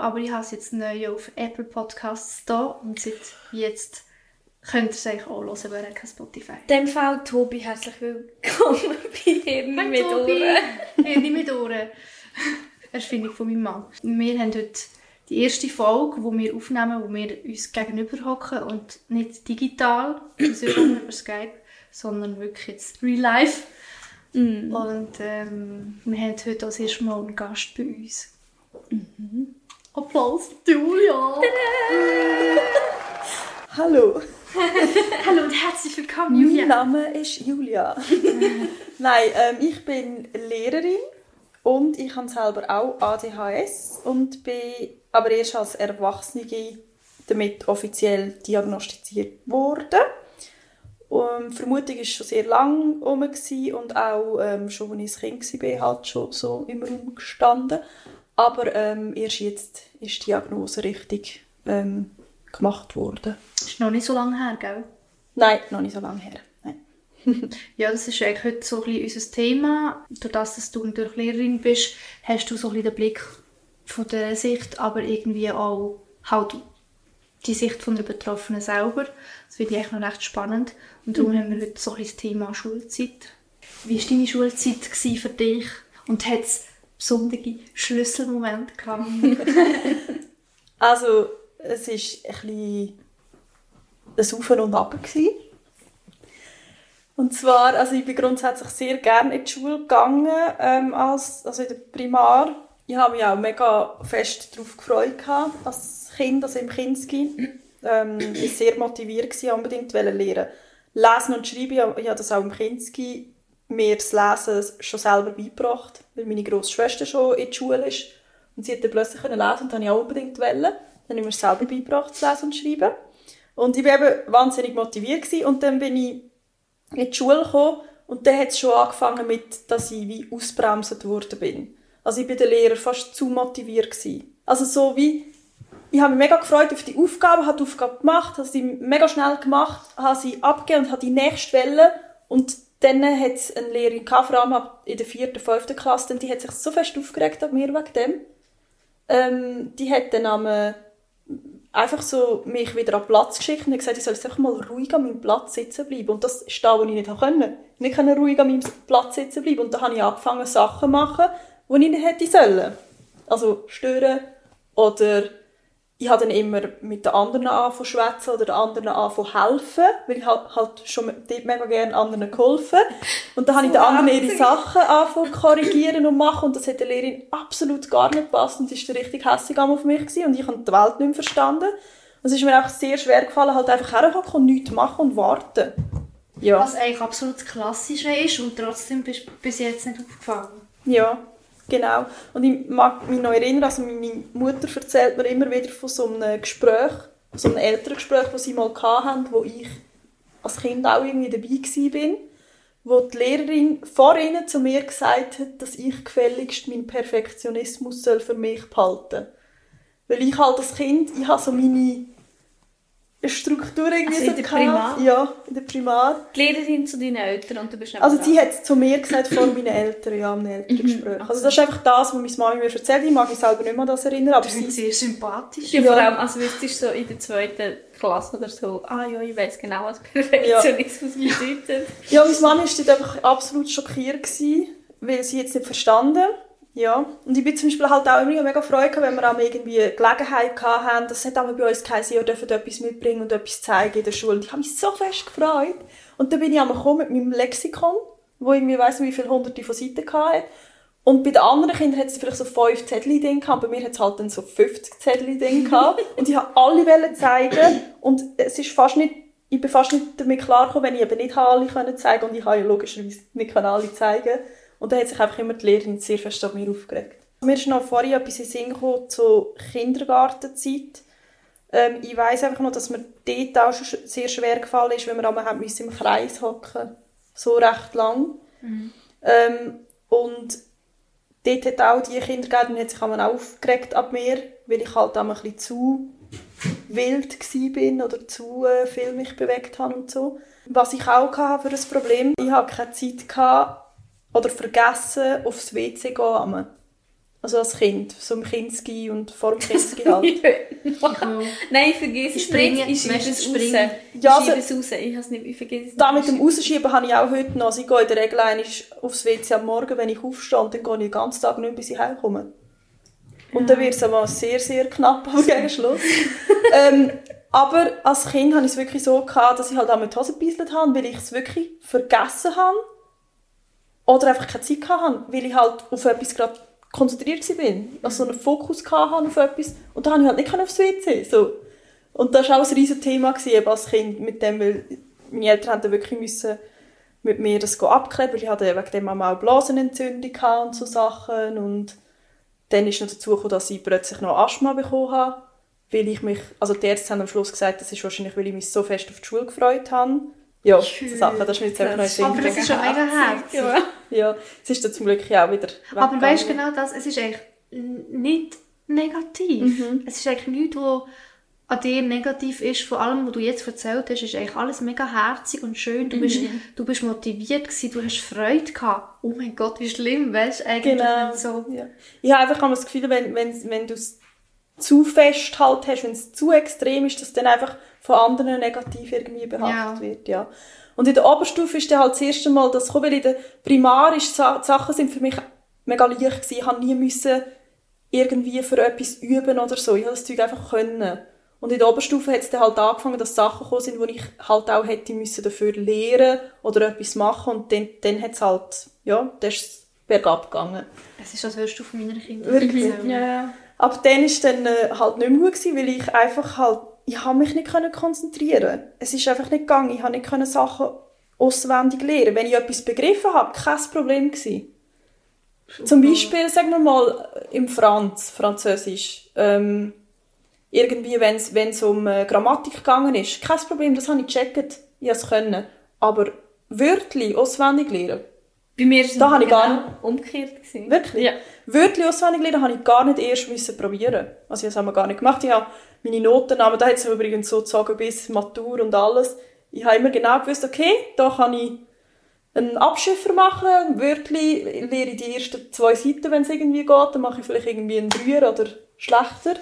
aber ich habe es jetzt neu auf Apple Podcasts da und seit jetzt könnt ihr es eigentlich auch hören, aber kein Spotify. In dem Fall, Tobi, herzlich willkommen bei Hirni Hi, mit. Ohren. Hirni mit Ohren. Erfindung von meinem Mann. Wir haben heute die erste Folge, die wir aufnehmen, wo wir uns gegenüber hocken und nicht digital, also über Skype, sondern wirklich jetzt real life. Und ähm, wir haben heute als erstes Mal einen Gast bei uns. Applaus, Julia! Hallo, Hallo und herzlich willkommen, mein Julia! Name ist Julia. Nein, ähm, ich bin Lehrerin und ich habe selber auch ADHS und bin aber erst als Erwachsene damit offiziell diagnostiziert worden. Um, Vermutung war schon sehr lange herum und auch ähm, schon, als ich ein Kind war, halt schon so im Raum gestanden. Aber ähm, erst jetzt ist die Diagnose richtig ähm, gemacht worden. Ist noch nicht so lange her, gell? Nein, noch nicht so lange her. Ja, das ist eigentlich heute so ein bisschen unser Thema. Durch das, dass du natürlich Lehrerin bist, hast du so ein bisschen den Blick von dieser Sicht, aber irgendwie auch halt die Sicht von der Betroffenen selber. Das finde ich eigentlich noch recht spannend. Und darum haben wir heute so ein bisschen das Thema Schulzeit. Wie war deine Schulzeit für dich? Und hat es besondere Schlüsselmomente gehabt? Also, es war ein bisschen ein Auf und Ab. Und zwar, also ich bin grundsätzlich sehr gerne in die Schule gegangen, ähm, als, also in der Primar. Ich habe mich auch mega fest darauf gefreut gehabt, als Kind, also im Kinski. Ähm, ich war sehr motiviert, gewesen, unbedingt lernen. Lesen und Schreiben, ich ich habe das auch im Kinski mir das Lesen schon selber beigebracht, weil meine grosse Schwester schon in der Schule ist. Und sie hat dann plötzlich können lesen und das wollte ich auch unbedingt. Wollen. Dann habe ich mir selber beigebracht, zu lesen und schreiben. Und ich war eben wahnsinnig motiviert gewesen. und dann bin ich in die Schule gekommen und dann hat es schon angefangen mit, dass ich wie ausbremset worden bin. Also ich bin der Lehrer fast zu motiviert gewesen. Also so wie, ich habe mich mega gefreut auf die Aufgabe, habe die Aufgabe gemacht, habe sie mega schnell gemacht, habe sie abgegeben und habe die nächste Welle und dann hat es eine Lehrerin gehabt, vor allem in der vierten, fünften Klasse, denn die hat sich so fest aufgeregt an mir wegen dem. Ähm, die hat dann am, äh, einfach so mich wieder an den Platz geschickt und gesagt, ich soll jetzt einfach mal ruhig an meinem Platz sitzen bleiben. Und das ist da, wo ich nicht konnte. Ich konnte ruhig an meinem Platz sitzen bleiben. Und dann habe ich angefangen, Sachen zu machen, die ich nicht hätte sollen. Also stören oder ich habe dann immer mit den anderen angefangen schwätzen oder den anderen angefangen helfen, weil ich halt, halt schon dort mega gerne anderen geholfen. Und dann habe ich den anderen ihre Sachen angefangen korrigieren und machen und das hat der Lehrerin absolut gar nicht gepasst und die war richtig hässlich auf mich gewesen und ich habe die Welt nicht mehr verstanden. Und es ist mir auch sehr schwer gefallen, halt einfach herzukommen und nichts machen und warten. Ja. Was eigentlich absolut das Klassische ist und trotzdem bist du bis jetzt nicht aufgefallen. Ja, genau. Und ich mag mich noch erinnern, also meine Mutter erzählt mir immer wieder von so einem Gespräch, so einem Elterngespräch, das sie mal hatten, wo ich als Kind auch irgendwie dabei war, wo die Lehrerin vor ihnen zu mir gesagt hat, dass ich gefälligst meinen Perfektionismus soll für mich behalten Weil ich halt als Kind, ich habe so meine Struktur irgendwie Also in so der gehabt. Primar? Ja, in der Primar. Die Lehrerin zu deinen Eltern und du bist nicht Also dran. sie hat es zu mir gesagt vor meinen Eltern, ja, im Elterngespräch. Also das ist einfach das, was meine Mama mir erzählt. Ich mag mich selber nicht mehr an das erinnern, aber Das sie... sehr sympathisch. Ja, vor allem, also wüsstest du so in der zweiten Klasse oder so, ah ja, ich weiß genau, was Perfektionismus bedeutet. Ja, meine Mama war dort einfach absolut schockiert, gewesen, weil sie jetzt nicht verstanden. Ja. Und ich bin zum Beispiel halt auch immer mega gehabt, wenn wir auch irgendwie Gelegenheit hatten. Das hat aber bei uns geheißen, ihr dürft etwas mitbringen und etwas zeigen in der Schule. Und ich habe mich so fest gefreut. Und dann bin ich einmal mit meinem Lexikon, wo irgendwie weiss wie viele hunderte von Seiten hatte. Und bei den anderen Kindern hat es vielleicht so fünf Zettel drin gehabt, bei mir hat es halt dann so 50 Zettel drin gehabt. Und ich wollte alle wollen zeigen. Und es ist fast nicht, ich bin fast nicht damit klargekommen, wenn ich eben nicht alle können zeigen und ich habe ja logischerweise nicht können alle zeigen. Und dann hat sich einfach immer die Lehrerin sehr fest an mir aufgeregt. Mir ist noch vorhin etwas in Sinn gekommen zur Kindergartenzeit. Ähm, ich weiss einfach noch, dass mir dort auch schon sch- sehr schwer gefallen ist, wenn wir einmal haben im Kreis hocken So recht lang. Ähm, und dort hat auch die Kindergärtnerin hat sich auch aufgeregt ab mir, weil ich halt einmal ein bisschen zu wild war oder zu äh, viel mich bewegt habe und so. Was ich auch hatte für ein Problem, ich hatte keine Zeit gehabt, oder vergessen, aufs WC zu gehen. Also als Kind, so im Kinski und vor dem Kinski halt. Nein, ich vergesse es Springen, nicht. Ich schiebe es raus. Ja, ich also- schiebe es raus. Ich, has nicht, ich vergesse es Da nicht. mit dem Rausschieben habe ich auch heute noch. Also ich gehe in der Regel aufs WC am Morgen, wenn ich aufstehe, und dann gehe ich den ganzen Tag nicht, bis ich heimkomme. Und dann wird es einmal sehr, sehr knapp am Gegenschluss. ähm, aber als Kind hatte ich es wirklich so, gehabt, dass ich halt auch mit Hose gebeißelt habe, weil ich es wirklich vergessen habe. Oder einfach keine Zeit hatte, weil ich halt auf etwas gerade konzentriert war. Also so einen Fokus hatte auf etwas. Und dann konnte ich halt nicht aufs WC. So. Und das war auch ein riesiges Thema gewesen, als Kind mit dem, weil meine Eltern haben wirklich müssen mit mir das abklären, weil ich hatte wegen dem auch Blasenentzündung und so Sachen. Und dann ist noch dazu gekommen, dass ich plötzlich noch Asthma bekommen habe, weil ich mich, also die Ärzte haben am Schluss gesagt, das ist wahrscheinlich, weil ich mich so fest auf die Schule gefreut habe. Ja, so Sachen, das ist mir jetzt einfach noch Aber das ist schon mega herzig. Ja. Ja, es ist dann zum Glück ja auch wieder Aber weißt du genau das, es ist eigentlich nicht negativ. Mhm. Es ist eigentlich nichts, was an dir negativ ist. Von allem, was du jetzt erzählt hast, ist eigentlich alles mega herzig und schön. Du, bist, Mhm. du bist motiviert gewesen, du hast Freude gehabt. Oh mein Gott, wie schlimm, weißt du, eigentlich Genau. so... Ja. Ich habe einfach immer das Gefühl, wenn, wenn, wenn du es zu fest halt hast, wenn es zu extrem ist, dass dann einfach von anderen negativ irgendwie behaftet Ja. wird. Ja. Und in der Oberstufe ist dann halt das erste Mal das gekommen, weil in der Primar ist, Sachen sind für mich mega leicht gewesen. Ich habe nie müssen irgendwie für etwas üben oder so. Ich habe das Zeug einfach können. Und in der Oberstufe hat es dann halt angefangen, dass Sachen gekommen sind, wo ich halt auch hätte müssen dafür lehren oder etwas machen. Und dann, dann hat es halt, ja, dann ist bergab gegangen. Es ist, als würdest du von meiner Kindheit Wirklich? Ja. Ab dann war es dann äh, halt nicht mehr gut, gewesen, weil ich einfach halt, ich habe mich nicht können konzentrieren Es ist einfach nicht gegangen. Ich habe nicht können Sachen auswendig lernen. Wenn ich etwas begriffen habe, kein Problem gewesen. Zum Beispiel, sagen wir mal, im Franz, Französisch, ähm, irgendwie, wenn es um äh, Grammatik gegangen ist, kein Problem, das habe ich gecheckt, ich habe es können. Aber Wörtli auswendig lernen, Bei mir ist es Da habe ich gar genau umgekehrt. Gewesen. Wirklich? Ja. Wörtli auswendig lernen habe ich gar nicht erst müssen probieren. Also das haben wir gar nicht gemacht. Ich habe meine Notennamen, da hat es übrigens so gezogen bis Matur und alles. Ich habe immer genau gewusst, okay, da kann ich einen Abschiffer machen, Wörtli lehre ich die ersten zwei Seiten, wenn es irgendwie geht, dann mache ich vielleicht irgendwie einen Dreier oder schlechter.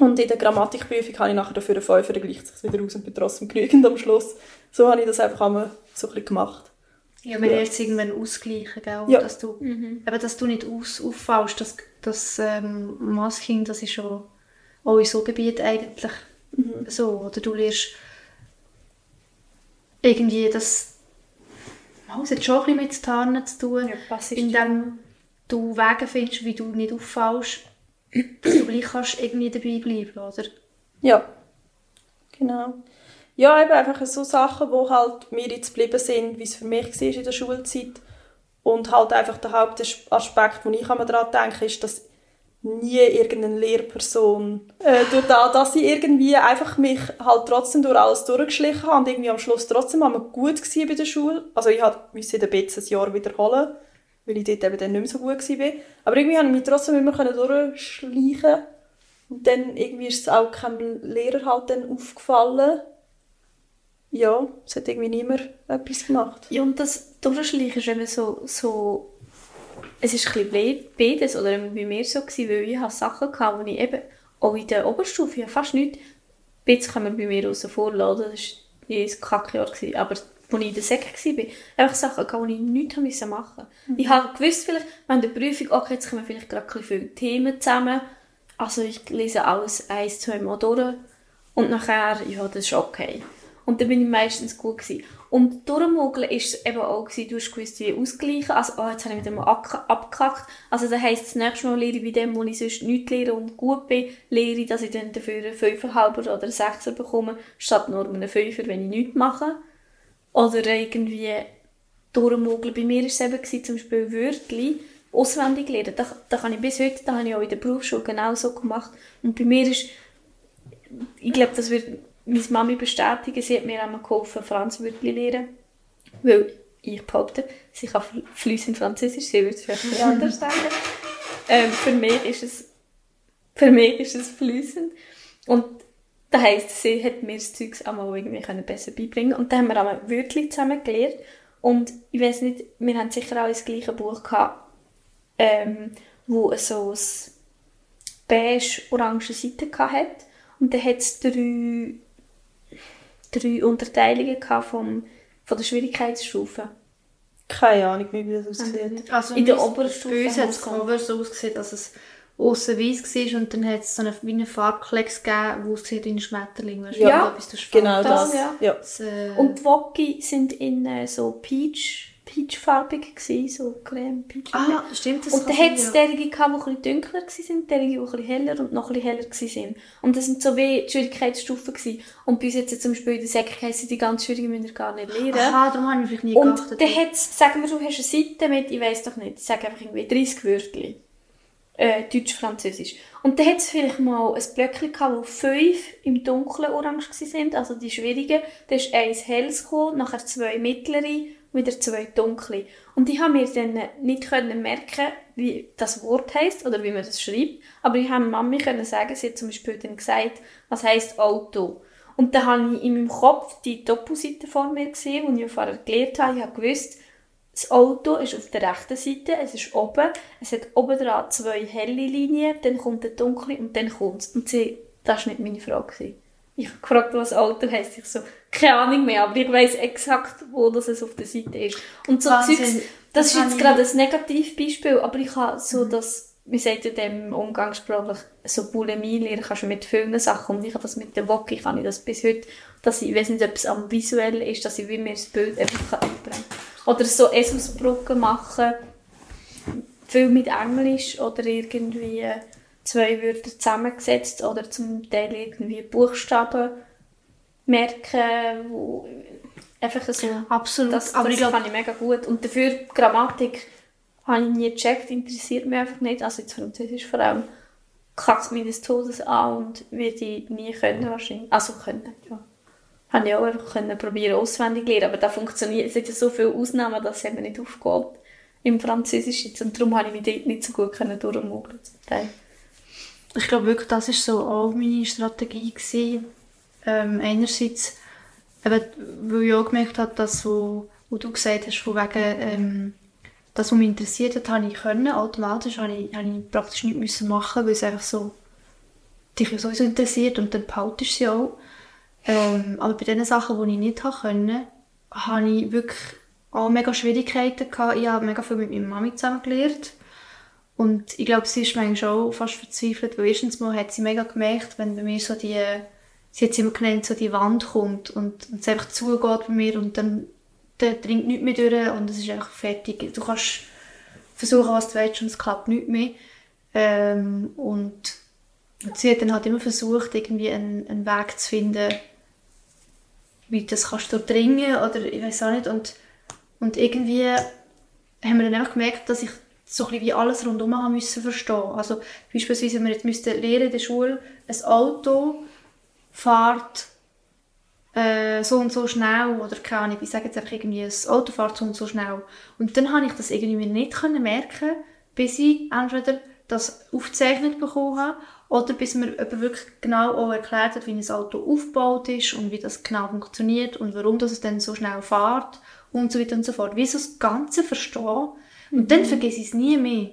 Und in der Grammatikprüfung habe ich nachher dafür einen Fünfer, dann gleicht es wieder aus und bin trotzdem genügend am Schluss. So habe ich das einfach einmal so ein bisschen gemacht. Ja, man Ja. lernt es irgendwann ausgleichen, gell? Ja. Dass, du, eben, dass du nicht aus, auffallst. Das, das ähm, Masking, das ist schon auch in so Gebiet eigentlich so. Oder du lernst irgendwie das... Oh, es hat schon ein bisschen mit Tarnen zu tun. Ja, indem du Wege findest, wie du nicht auffallst, dass du gleich kannst irgendwie dabei bleiben, oder? Ja, genau. Ja, eben einfach so Sachen, wo halt mir jetzt geblieben sind, wie es für mich war in der Schulzeit. Und halt einfach der Hauptaspekt, den ich daran denke, ist, dass nie irgendeine Lehrperson, äh, durch das, dass ich irgendwie einfach mich halt trotzdem durch alles durchgeschlichen habe und irgendwie am Schluss trotzdem einmal gut war bei der Schule. Also ich musste in der BZ ein Jahr wiederholen, weil ich dort eben dann nicht mehr so gut war. Aber irgendwie konnte ich mich trotzdem immer durchschleichen und dann irgendwie ist es auch keinem Lehrer halt dann aufgefallen. Ja, es hat irgendwie niemand etwas gemacht. Ja, und das Durchschleichen ist eben so, so es ist ein bisschen beides, oder bei mir so gewesen, weil ich hatte Sachen hatte, die ich eben, auch in der Oberstufe, ja, fast nichts, bisschen kann man bei mir aussen vor lassen, das war jedes Kackjahr, gewesen, aber als ich in der Säcke war, einfach Sachen, gehabt, die ich nichts haben müssen machen Ich habe gewusst, vielleicht, während der Prüfung, okay, jetzt kommen vielleicht gerade ein viele Themen zusammen, also ich lese alles eins, zwei Mal durch und nachher, ja, das ist okay. Und dann bin ich meistens gut gewesen. Und durchmogeln ist eben auch gewesen, du hast gewusst, wie ausgleichen. Also, oh, jetzt habe ich mit dem abge- abgekackt. Also, das heisst, das nächste Mal lehre ich bei dem, wo ich sonst nichts lehre und gut bin, lehre ich, dass ich dann dafür einen Fünferhalber oder einen Sechser bekomme, statt nur einen Fünfer, wenn ich nichts mache. Oder irgendwie durchmogeln. Bei mir war es eben gewesen, zum Beispiel Wörtli auswendig lernen. Da, da kann ich bis heute, da habe ich auch in der Berufsschule genau so gemacht. Und bei mir ist, ich glaube, das wird meine Mami bestätigen, sie hat mir einmal geholfen, Wörtli lernen. Weil ich behaupte, sie kann fl- fließend Französisch, sie würde es vielleicht nicht anders sagen. Ähm, für mich ist es, für mich ist es fließend. Und Das heisst, sie hat mir das Zeug einmal irgendwie können besser beibringen Und dann haben wir einmal Wörter zusammen gelernt. Und ich weiß nicht, wir haben sicher auch das gleiche Buch gehabt, ähm, wo so ein beige-orange Seite hatte. Und dann hat es drei, drei Unterteilungen gehabt vom, von der Schwierigkeitsstufe. Keine Ahnung, wie das aussieht. Also In der Oberstufe Bei uns hat es. Cover so ausgesehen, dass es aussen weiss war und dann hat es so eine, wie einen Farbklecks gegeben, wo aussieht wie ein Schmetterling. Du, Ja, etwas durch Genau das. ja. Ja. Das, äh, Und die Wocki sind in äh, so peach, peachfarbig gewesen, so creme peach. ah, stimmt, das und dann hat es ja. derige gehabt, die ein bisschen dunkler waren, derige, die ein bisschen heller und noch ein bisschen heller waren. Und das sind so wie die Schwierigkeitsstufen gewesen. Und bei uns jetzt zum Beispiel in der Säcke die ganz schwierigen müssen wir gar nicht lernen. Aha, darum habe ich vielleicht nie Und geachtet. dann hat's, sagen wir, du hast eine Seite mit, ich weiss doch nicht, ich sage einfach irgendwie 30 Wörter. Äh, Deutsch, Französisch. Und dann hat es vielleicht mal ein Blöckchen gehabt, wo fünf im dunklen Orange waren, also die schwierigen. Dann ist eins helles gekommen, nachher zwei mittlere, wieder zwei dunkle. Und ich habe mir dann nicht können merken, wie das Wort heisst oder wie man das schreibt. Aber ich habe Mami können sagen, sie hat zum Beispiel dann gesagt, was heisst Auto. Und dann habe ich in meinem Kopf die Doppelseite vor mir gesehen, die ich vorher gelernt habe. Ich habe gewusst, das Auto ist auf der rechten Seite, es ist oben, es hat oben dran zwei helle Linien, dann kommt eine dunkle und dann kommt es. Und sie, das war nicht meine Frage. Ich habe gefragt, was Auto heisst. Ich so, keine Ahnung mehr, aber ich weiss exakt, wo das es auf der Seite ist. Und so Wahnsinn. Zeugs, das ist jetzt gerade ein Negativbeispiel, aber ich habe so das, wie sagt ihr dem umgangssprachlich, so Bulimie lernen kannst du mit vielen Sachen und ich habe das mit der Wocke, kann ich das bis heute, dass ich, ich weiß nicht, ob es am visuell ist, dass ich wie mir das Bild einfach einbringen kann. Oder so Eselsbrücken machen, viel mit Englisch oder irgendwie zwei Wörter zusammengesetzt oder zum Teil irgendwie Buchstaben merken, wo einfach so Absolut. das, aber das ich kann ich mega gut. Und dafür Grammatik habe ich nie gecheckt, interessiert mich einfach nicht. Also jetzt Französisch vor allem kackt mich des Todes an und werde ich nie können wahrscheinlich. Also können, ja. Habe ich auch einfach können probieren auswendig lernen, aber das funktioniert. Es hat ja so viele Ausnahmen, dass es mir nicht aufgeht im Französisch jetzt. Und darum habe ich mich dort nicht so gut können durchmogeln zum Teil. Ich glaube wirklich, das ist so auch meine Strategie gewesen. Ähm, einerseits, eben, weil ich auch gemerkt habe, dass, wo, wo du gesagt hast, von wegen, ähm, das, was mich interessiert hat, habe ich können. Automatisch habe ich, habe ich praktisch nichts müssen machen, weil es einfach so dich sowieso interessiert und dann behaltest du sie auch. Ähm, aber bei den Sachen, die ich nicht habe können, habe ich wirklich auch mega Schwierigkeiten gehabt. Ich habe mega viel mit meiner Mami zusammen gelernt. Und ich glaube, sie ist manchmal auch fast verzweifelt, weil erstens mal hat sie mega gemerkt, wenn bei mir so die, sie hat es immer genannt, so die Wand kommt und, und es einfach zugeht bei mir und dann, dringt nichts mehr durch und es ist einfach fertig. Du kannst versuchen, was du willst und es klappt nicht mehr. Ähm, und, und sie hat dann halt immer versucht, irgendwie einen, einen Weg zu finden, wie das kannst du durchdringen oder ich weiß auch nicht. Und, und irgendwie haben wir dann einfach gemerkt, dass ich so ein wie alles rundum haben müssen verstehen. Also beispielsweise, wenn wir jetzt müssten lernen in der Schule, ein Auto fährt äh, so und so schnell oder keine Ahnung, ich sage jetzt einfach irgendwie, ein Auto fährt so und so schnell. Und dann habe ich das irgendwie nicht können merken, bis ich entweder das aufgezeichnet bekommen habe oder bis mir jemand wirklich genau auch erklärt hat, wie ein Auto aufgebaut ist und wie das genau funktioniert und warum das es dann so schnell fährt und so weiter und so fort. Wie so das Ganze verstehen und dann vergesse ich es nie mehr.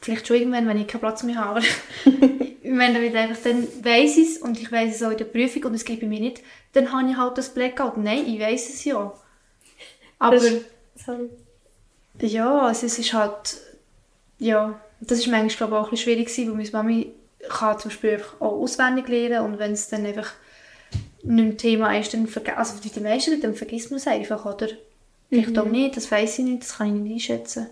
Vielleicht schon irgendwann, wenn ich keinen Platz mehr habe. Ich meine, dann, wieder einfach, dann weiss ich es und ich weiss es auch in der Prüfung und es geht bei mir nicht, dann habe ich halt das Blackout. Nein, ich weiss es ja. Aber Sorry. ja, also es ist halt, ja, das ist manchmal glaube ich, auch ein bisschen schwierig gewesen, weil meine Mami kann zum Beispiel einfach auch auswendig lernen und wenn es dann einfach nicht ein Thema ist, dann vergisst, also die meisten, dann vergisst man es einfach, oder? Vielleicht auch nicht, das weiß ich nicht, das kann ich nicht einschätzen.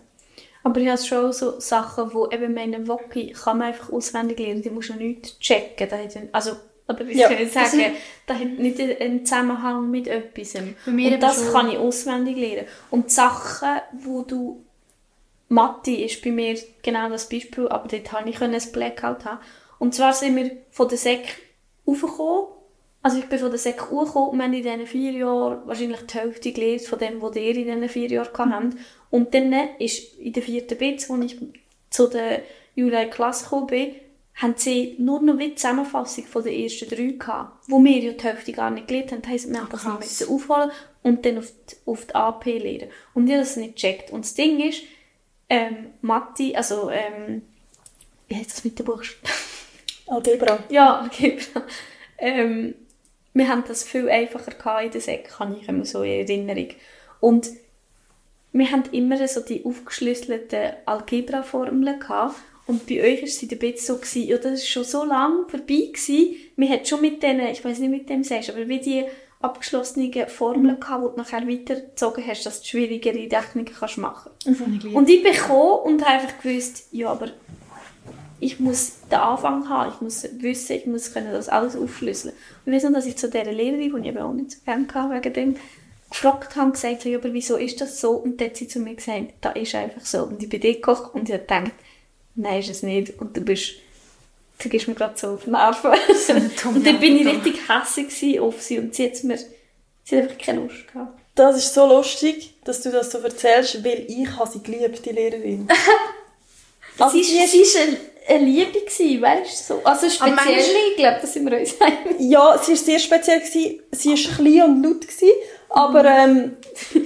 Aber ich habe schon so Sachen, wo eben meine Woki kann man einfach auswendig lernen, die musst du nicht checken. Also, oder wie Ja, ich das sagen, sind- da hat nicht einen Zusammenhang mit etwas. Und das schon. kann ich auswendig lernen. Und die Sachen, wo du Mathe ist bei mir genau das Beispiel, aber dort habe ich ein Blackout haben. Und zwar sind wir von der Sek aufgekommen. Also ich bin von der Sek hochgekommen und wir haben in diesen vier Jahren wahrscheinlich die Hälfte gelernt von dem, was ihr in diesen vier Jahren gehabt habt. Und dann ist in der vierten Bits, wo ich zu der Julia Klasse gekommen bin, haben sie nur noch die Zusammenfassung von der ersten drei gehabt, wo wir ja die Hälfte gar nicht gelernt haben. Das heisst, wir haben das noch müssen aufholen und dann auf die, auf die AP lernen. Und ich habe das nicht gecheckt. Und das Ding ist, ähm, Mathe, also, ähm, wie heißt das mit den Buchstaben? Algebra. Ja, Algebra. Ähm, wir haben das viel einfacher gehabt in der Sek, kann ich immer so in Erinnerung. Und wir haben immer so die aufgeschlüsselten Algebra-Formeln gehabt. Und bei euch war es ein bisschen so, gewesen, ja, das ist schon so lange vorbei gewesen. Wir hatten schon mit denen, ich weiß nicht, mit dem sagst, aber wie die abgeschlossenen Formeln gehabt, die du nachher weitergezogen hast, dass du schwierigere Rechnungen kannst machen Mhm. Und ich bin gekommen und habe einfach gewusst, ja, aber ich muss den Anfang haben, ich muss wissen, ich muss können das alles aufschlüsseln. Und ich weiß noch, dass ich zu dieser Lehrerin, die ich eben auch nicht so gerne hatte, wegen dem, gefragt habe gesagt habe, aber wieso ist das so? Und dann hat sie zu mir gesagt, da ist einfach so. Und ich bin dort gekocht und ich habe gedacht, nein, ist es nicht. Und du bist, du gehst mir gerade so auf die Nerven. und dann bin ich richtig hässlich auf sie und sie hat mir, sie hat einfach keine Lust gehabt. Das ist so lustig, dass du das so erzählst, weil ich habe sie geliebt, die Lehrerin. Also sie, ist- sie ist eine, eine Liebe gewesen, weißt du? So. Also speziell, manchmal- ich glaube, das sind wir uns einig. Ja, sie war sehr speziell. Gewesen. Sie war klein und laut. Gewesen, aber ähm,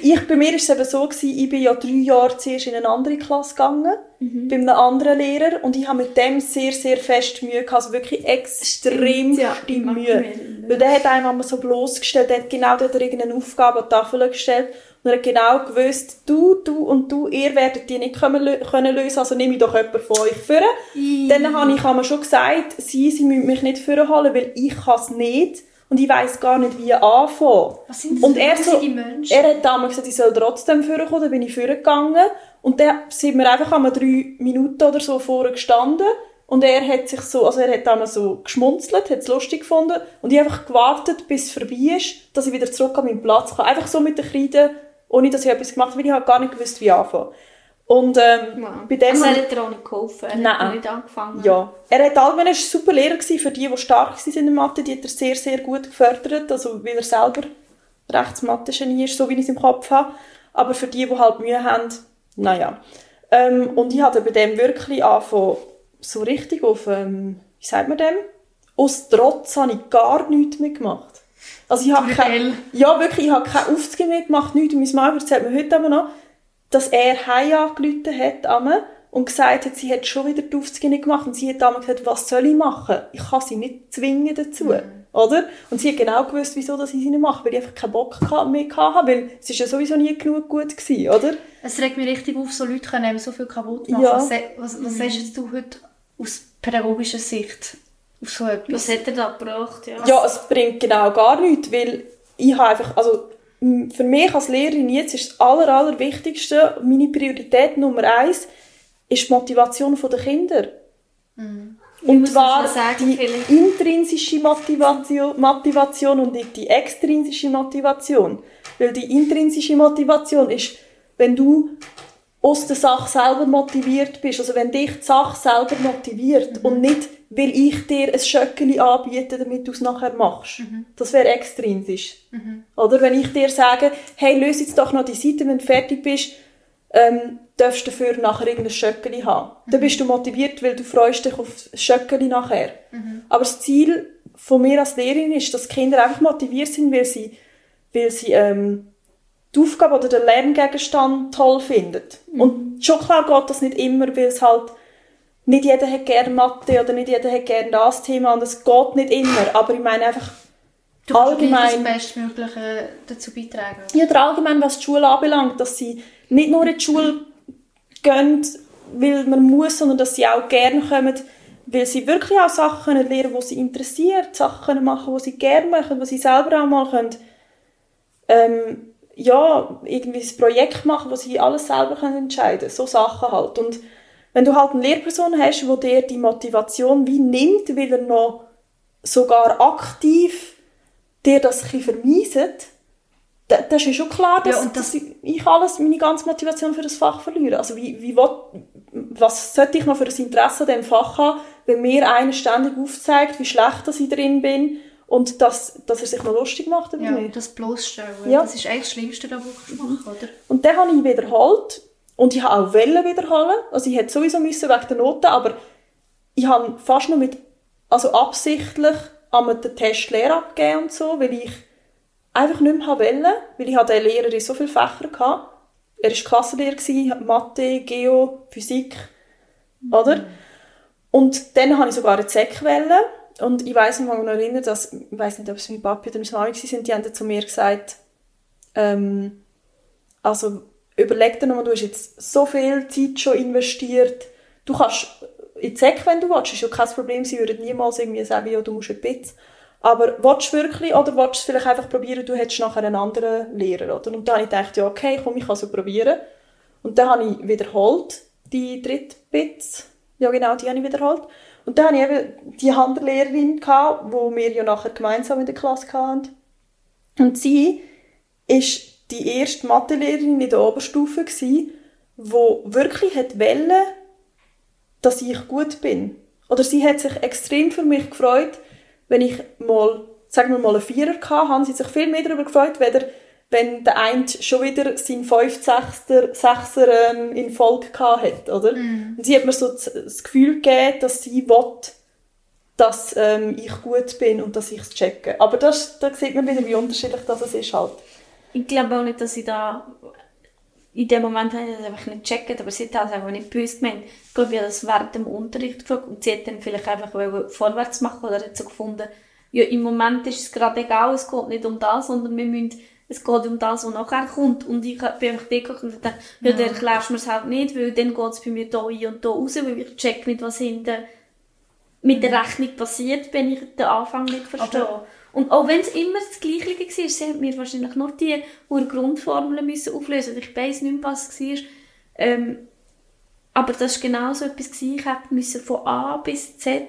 ich, bei mir war es eben so, gewesen, ich bin ja drei Jahre zuerst in eine andere Klasse gegangen, bei einem anderen Lehrer. Und ich habe mit dem sehr, sehr fest Mühe gehabt. Also wirklich extrem ja, Mühe. Weil der hat einem immer so bloßgestellt, der hat genau dort irgendeine Aufgabe an die Tafel gestellt. Und er hat genau gewusst, du, du und du, ihr werdet die nicht können, können lösen, also nehme ich doch jemanden von euch führen. Dann habe ich mir schon gesagt, sie, sie müssen mich nicht holen, weil ich kann es nicht und ich weiss gar nicht, wie anfangen. Was sind das und er, so, Menschen? er hat damals gesagt, ich soll trotzdem vorkommen, dann bin ich vorgegangen und dann sind wir einfach einmal drei Minuten oder so vorne gestanden und er hat sich so, also er hat einmal so geschmunzelt, hat es lustig gefunden und ich habe einfach gewartet, bis es vorbei ist, dass ich wieder zurück an meinen Platz kann. Einfach so mit den Kreiden, ohne dass ich etwas gemacht habe, weil ich habe gar nicht gewusst, wie anfangen. Und ähm, bei dem also habe er hat dir auch nicht geholfen, er Nein. hat nicht angefangen. ja, er hat allgemein ein super Lehrer gewesen, für die, die stark waren in der Mathe, die hat er sehr, sehr gut gefördert, also weil er selber rechts Mathe-Genie ist, so wie ich es im Kopf habe. Aber für die, die halt Mühe haben, naja. Ähm, und ich hatte bei dem wirklich angefangen, so richtig auf, ähm, wie sagt man dem? Aus Trotz habe ich gar nichts mehr gemacht. Also ich habe keine, ja wirklich, ich habe keine Aufzüge mehr gemacht, nichts. Und meine Mama erzählt mir heute aber noch, dass er heim angerufen hat amme, und gesagt hat, sie hat schon wieder die Aufzüge nicht gemacht. Und sie hat damals gesagt, was soll ich machen? Ich kann sie nicht zwingen dazu. Oder? Und sie hat genau gewusst, wieso dass ich sie nicht mache, weil ich einfach keinen Bock mehr hatte, weil es ist ja sowieso nie genug gut gewesen, oder? Es regt mich richtig auf, so Leute können eben so viel kaputt machen. Ja. Was, was, was sagst jetzt du heute aus pädagogischer Sicht auf so etwas? Was hat er da gebracht? Ja. Ja, es bringt genau gar nichts, weil ich habe einfach, also für mich als Lehrerin jetzt ist das aller, aller Wichtigste, meine Priorität Nummer eins, ist die Motivation der Kinder. Ich Und zwar sagen, die vielleicht. intrinsische Motivation, Motivation und nicht die extrinsische Motivation. Weil die intrinsische Motivation ist, wenn du aus der Sache selber motiviert bist, also wenn dich die Sache selber motiviert und nicht, weil ich dir ein Schöckeli anbiete, damit du es nachher machst. Das wäre extrinsisch. Oder wenn ich dir sage, hey, löse jetzt doch noch die Seite, wenn du fertig bist, ähm, darfst du dafür nachher irgendein Schöckeli haben. Dann bist du motiviert, weil du freust dich auf das Schöckeli nachher. Aber das Ziel von mir als Lehrerin ist, dass Kinder einfach motiviert sind, weil sie, weil sie ähm, die Aufgabe oder den Lerngegenstand toll finden. Und schon klar geht das nicht immer, weil es halt nicht jeder hat gerne Mathe oder nicht jeder hat gerne das Thema und es geht nicht immer. Aber ich meine einfach, du allgemein- das Bestmögliche dazu beitragen. ja, oder allgemein, was die Schule anbelangt, dass sie nicht nur in die Schule gehen, weil man muss, sondern dass sie auch gerne kommen, weil sie wirklich auch Sachen können lernen die sie interessiert, Sachen können machen, die sie gerne machen, die sie selber auch mal können, ähm, ja, irgendwie ein Projekt machen, wo sie alles selber können entscheiden so Sachen halt. Und wenn du halt eine Lehrperson hast, wo dir die Motivation wie nimmt, weil er noch sogar aktiv dir das ein vermeiset, da- das ist schon klar, dass, Ja, und dass ich ich alles, meine ganze Motivation für das Fach verliere. Also wie, wie will, was sollte ich noch für ein Interesse an diesem Fach haben, wenn mir einer ständig aufzeigt, wie schlecht dass ich drin bin und dass, dass er sich noch lustig macht über Ja, mich. das bloßstellen. Ja. Das ist eigentlich das Schlimmste, das du machen kannst, oder? Und dann habe ich wiederholt und ich habe auch Wellen wiederholen. Also ich hätte sowieso müssen wegen der Noten, aber ich habe fast nur mit, also absichtlich an den Test leer abgegeben und so, weil ich einfach nicht mehr wollte, weil ich hatte den Lehrer in so viele Fächer hatte. Er war Klassenlehrer, Mathe, Geo, Physik, mhm. oder? Und dann habe ich sogar eine ZEC wollen. Und ich weiss mich noch erinnern, dass, ich weiss nicht, ob es mein Papi oder meine Mami waren, die haben dann zu mir gesagt, ähm, also überleg dir nochmal, du hast jetzt so viel Zeit schon investiert, du kannst in die ZEC, wenn du willst, ist ja kein Problem, sie würden niemals irgendwie sagen, ja, du musst ein bisschen. Aber willst du wirklich oder willst du es vielleicht einfach probieren, du hättest nachher einen anderen Lehrer, oder? Und dann habe ich gedacht, ja, okay, komm, ich kann es probieren. Und dann habe ich wiederholt die dritte Bits. Ja, genau, die habe ich wiederholt. Und dann hatte ich eben die Handelehrerin, die wir ja nachher gemeinsam in der Klasse hatten. Und sie ist die erste Mathelehrerin in der Oberstufe die wirklich wollte, dass ich gut bin. Oder sie hat sich extrem für mich gefreut, wenn ich mal, sagen wir mal, einen Vierer hatte, haben sie sich viel mehr darüber gefreut, weder wenn der eine schon wieder seinen 5 Sechser, Sechser ähm, in Folge hat, oder? Mm. Und sie hat mir so das Gefühl gegeben, dass sie will, dass ähm, ich gut bin und dass ich es checke. Aber das, da sieht man wieder, wie unterschiedlich das ist halt. Ich glaube auch nicht, dass sie da in dem Moment habe ich das einfach nicht gecheckt, aber sie hat es einfach nicht böse gemeint. Ich glaube, ich habe das während dem Unterricht gefragt und sie hat dann vielleicht einfach vorwärts machen oder hat so gefunden, ja, im Moment ist es gerade egal, es geht nicht um das, sondern wir müssen es geht um das, was nachher kommt. Und ich bin einfach dort und dachte, ja, ja. dann erklärst du mir es halt nicht, weil dann geht es bei mir da ein und da raus, weil ich check nicht, was hinten mit der. Rechnung passiert, wenn ich den Anfang nicht verstehe. Aber und auch wenn es immer das Gleiche war, sie haben mir wahrscheinlich nur die Grundformeln müssen auflösen Ich weiß nicht mehr, was es war. Ähm, aber das war genau so etwas. Gewesen. Ich musste von A bis Z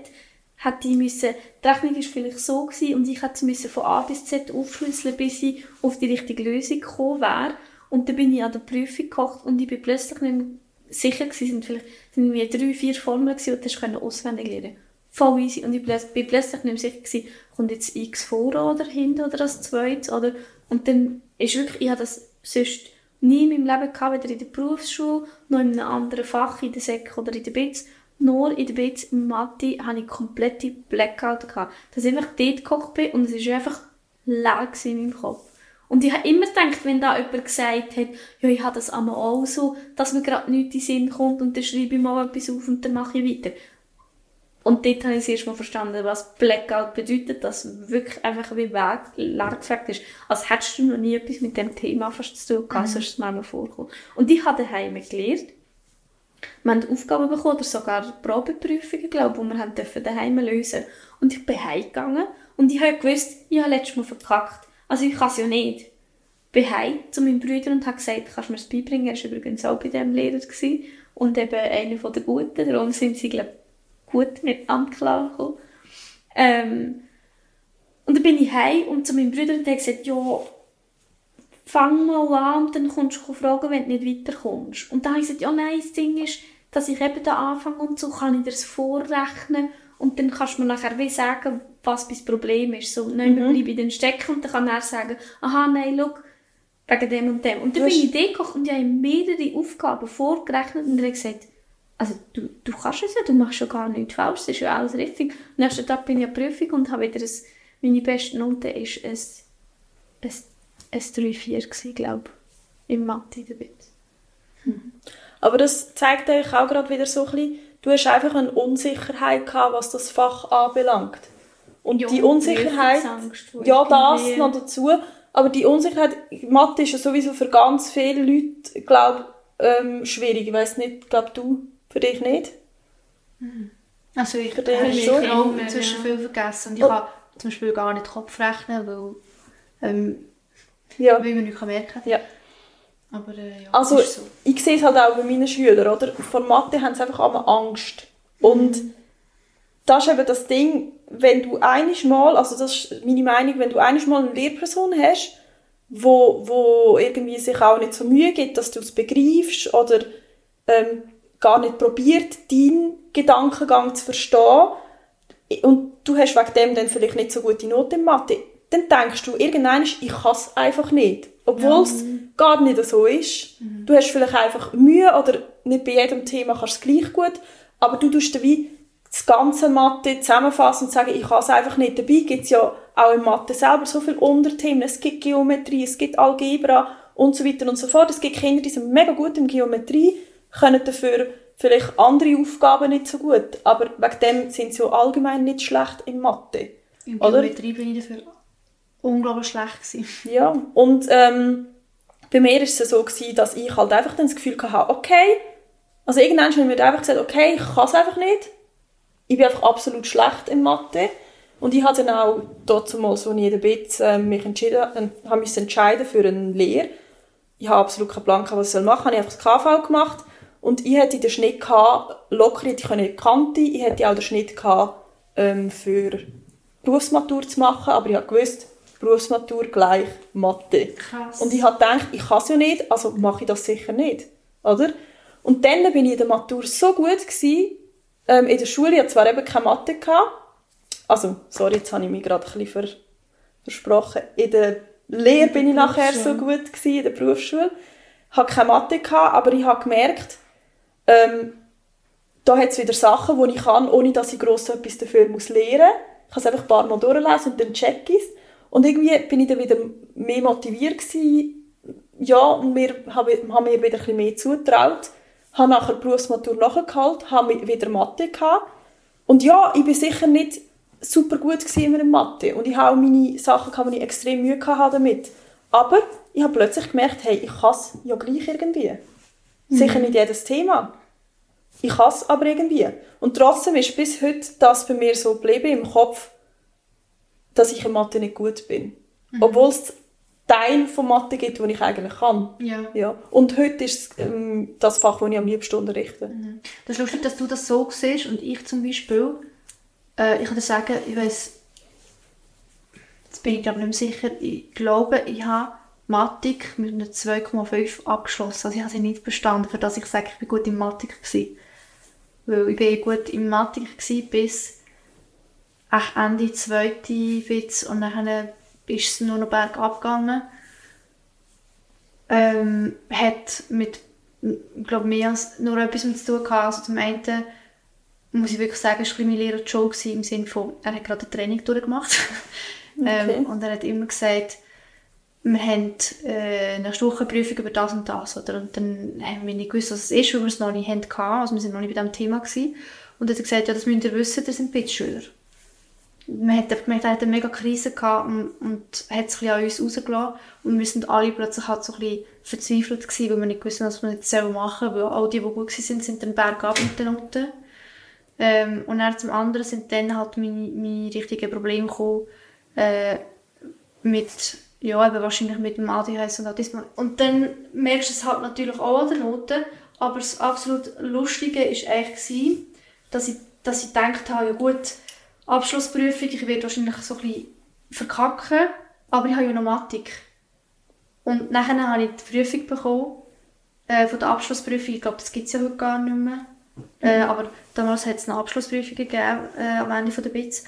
hat die müssen, die Rechnung war vielleicht so gewesen, und ich musste von A bis Z aufschlüsseln, bis ich auf die richtige Lösung gekommen wäre. Und dann bin ich an der Prüfung gekocht und ich bin plötzlich nicht mehr sicher gewesen, sind vielleicht sind irgendwie drei, vier Formeln gewesen, und das konnte auswendig lernen. Voll easy. Und ich bin plötzlich nicht mehr sicher gewesen, kommt jetzt X vor oder hinten oder als zweites, oder? Und dann ist wirklich, ich habe das sonst nie in meinem Leben gehabt, weder in der Berufsschule, noch in einem anderen Fach, in der Sek oder in der BITS, nur in der BITS, in Mathe, hatte ich komplette Blackout gehabt. Dass ich einfach dort gekocht bin und es war einfach leer in meinem Kopf. Und ich habe immer gedacht, wenn da jemand gesagt hat, ja, ich habe das einmal auch so, dass mir gerade nichts in den Sinn kommt und dann schreibe ich mal etwas auf und dann mache ich weiter. Und dort habe ich erst mal verstanden, was Blackout bedeutet, dass wirklich einfach wie weg leer gefragt ist. Als hättest du noch nie etwas mit dem Thema fast zu tun gehabt, mhm. sonst ist es mir mal vorkommen. Und ich habe daheim gelernt, wir haben Aufgaben bekommen, oder sogar Probeprüfungen, glaube ich, die wir haben daheim lösen Und ich bin heimgegangen und ich habe gewusst, ich habe letztes Mal verkackt. Also ich kann es ja nicht. Ich bin heim zu meinem Bruder und habe gesagt, kannst du mir das beibringen? Er war übrigens auch bei diesem Lehrer. Gewesen. Und eben einer von den Guten, darum sind sie, glaube gut miteinander klargekommen. Ähm, und dann bin ich heim und zu meinem Bruder und der gesagt, ja, fang mal an und dann kommst du fragen, wenn du nicht weiterkommst. Und dann habe ich gesagt, ja nein, das Ding ist, dass ich eben da anfange und so kann ich dir das vorrechnen und dann kannst du mir nachher wie sagen, was das Problem ist. So, nein, mhm. bleibe ich dann stecken und dann kann er sagen, aha, nein, schau, wegen dem und dem. Und dann bin ich gekocht und ich habe mehrere Aufgaben vorgerechnet und er hat gesagt, also du, du kannst es ja, du machst schon gar nichts falsch, das ist ja alles richtig. Am nächsten Tag bin ich an Prüfung und habe wieder ein, meine beste Note ist ein, ein, ein 3-4 glaube ich, im Mathe damit. Mhm. Aber das zeigt eigentlich auch gerade wieder so ein bisschen, du hast einfach eine Unsicherheit gehabt, was das Fach anbelangt. Und ja, die Unsicherheit, ja, das noch dazu, aber die Unsicherheit, Mathe ist ja sowieso für ganz viele Leute, glaube ähm, schwierig. Ich weiß nicht, glaube du für dich nicht? Mhm. Also ich habe mich so auch inzwischen viel vergessen. Und ich oh. kann zum Beispiel gar nicht Kopf rechnen, weil, ähm, ja. weil man nicht merken kann. Ja. Aber äh, ja, also, so. ich sehe es halt auch bei meinen Schülern, oder? Von Mathe haben sie einfach immer Angst. Und mhm. das ist eben das Ding, wenn du einiges Mal, also das ist meine Meinung, wenn du einiges Mal eine Lehrperson hast, wo, wo irgendwie sich auch nicht so Mühe gibt, dass du es begreifst oder ähm, gar nicht probiert, deinen Gedankengang zu verstehen und du hast wegen dem dann vielleicht nicht so gute Noten in Mathe, dann denkst du irgendwann, ich kann es einfach nicht. Obwohl es ja. gar nicht so ist. Mhm. Du hast vielleicht einfach Mühe oder nicht bei jedem Thema kannst du es gleich gut, aber du tust wie das ganze Mathe zusammenfassen und sagen, ich kann es einfach nicht. Dabei gibt es ja auch in Mathe selber so viele Unterthemen. Es gibt Geometrie, es gibt Algebra und so weiter und so fort. Es gibt Kinder, die sind mega gut in Geometrie, können dafür vielleicht andere Aufgaben nicht so gut. Aber wegen dem sind sie allgemein nicht schlecht in Mathe. In Geometrie bin ich dafür unglaublich schlecht gewesen. Ja, und ähm, bei mir war es so, gewesen, dass ich halt einfach dann das Gefühl hatte, okay, also irgendwann habe ich mir einfach gesagt, okay, ich kann es einfach nicht. Ich bin einfach absolut schlecht in Mathe. Und ich habe dann auch dazu mal so der Bit äh, mich entschieden, äh, habe mich entscheiden für eine Lehre. Ich habe absolut keinen Plan gehabt, was ich machen soll. Ich habe einfach das KV gemacht. Und ich hätte den Schnitt gehabt, locker hätte ich können Kante, ich hätte auch den Schnitt gehabt, ähm, für Berufsmatur zu machen, aber ich habe gewusst, Berufsmatur gleich Mathe. Krass. Und ich habe gedacht, ich kann es ja nicht, also mache ich das sicher nicht. Oder? Und dann bin ich in der Matur so gut gewesen, ähm, in der Schule, ich hatte zwar eben keine Mathe, gehabt, also, sorry, jetzt habe ich mich gerade ein bisschen ver versprochen. In der Lehre bin ich nachher so gut gewesen, in der Berufsschule. Ich hatte keine Mathe, gehabt, aber ich habe gemerkt, ähm, da hat es wieder Sachen, die ich kann, ohne dass ich gross etwas dafür muss lernen muss. Ich kann es einfach ein paar Mal durchlesen und dann check ich Und irgendwie bin ich dann wieder mehr motiviert gewesen. Ja, und mir, habe, habe mir wieder ein bisschen mehr zugetraut. Habe nachher die Berufsmatur nachgeholt, habe wieder Mathe gehabt. Und ja, ich bin sicher nicht super gut gewesen in Mathe. Und ich habe auch meine Sachen wo ich extrem Mühe hatte damit. Aber ich habe plötzlich gemerkt, hey, ich kann es ja gleich irgendwie. Sicher nicht jedes Thema. Ich kann es aber irgendwie. Und trotzdem ist bis heute das bei mir so geblieben im Kopf, dass ich in Mathe nicht gut bin. Obwohl es Teil von Mathe gibt, den ich eigentlich kann. Ja. Ja. Und heute ist es ähm, das Fach, das ich am liebsten unterrichte. Das ist lustig, dass du das so siehst und ich zum Beispiel, äh, ich kann dir sagen, ich weiß, jetzt bin ich glaube nicht mehr sicher, ich glaube, ich habe Mathematik mit einer 2,5 abgeschlossen. Also ich habe sie nicht bestanden, für das ich sage, ich bin gut in Mathematik gewesen. Weil ich bin gut in Mathematik gewesen, bis Ende zweite Witz und dann ist es nur noch bergab gegangen. Ähm, hat mit, ich glaube, mehr als nur etwas zu tun gehabt. Also zum einen muss ich wirklich sagen, es war mein Lehrer Joe im Sinne von, er hat gerade ein Training durchgemacht. Okay. ähm, und er hat immer gesagt, wir haben äh, eine Prüfung über das und das. Oder? Und dann haben wir nicht gewusst, was es ist, weil wir es noch nicht hatten. Also wir sind noch nicht bei diesem Thema. Gewesen. Und er hat gesagt, ja, das müsst ihr wissen, das sind Bittschüler. Man hat gemerkt, er hatte eine mega Krise gehabt und, und hat es an uns rausgelassen. Und wir sind alle plötzlich halt so ein bisschen verzweifelt gewesen, weil wir nicht wussten, was wir jetzt machen. Weil all die, die gut waren, sind dann bergab mit den Noten. Ähm, und dann zum anderen sind dann halt meine, meine richtigen Probleme gekommen, äh, mit, ja, eben wahrscheinlich mit dem ADHS und Autismus. Und dann merkst du es halt natürlich auch an den Noten, aber das absolut Lustige war eigentlich, dass ich, dass ich gedacht habe, ja gut, Abschlussprüfung, ich werde wahrscheinlich so ein bisschen verkacken, aber ich habe ja noch Mathematik. Und nachher habe ich die Prüfung bekommen, äh, von der Abschlussprüfung, ich glaube, das gibt es ja heute gar nicht mehr. Äh, aber damals hat es eine Abschlussprüfung gegeben, äh, am Ende von der BITS.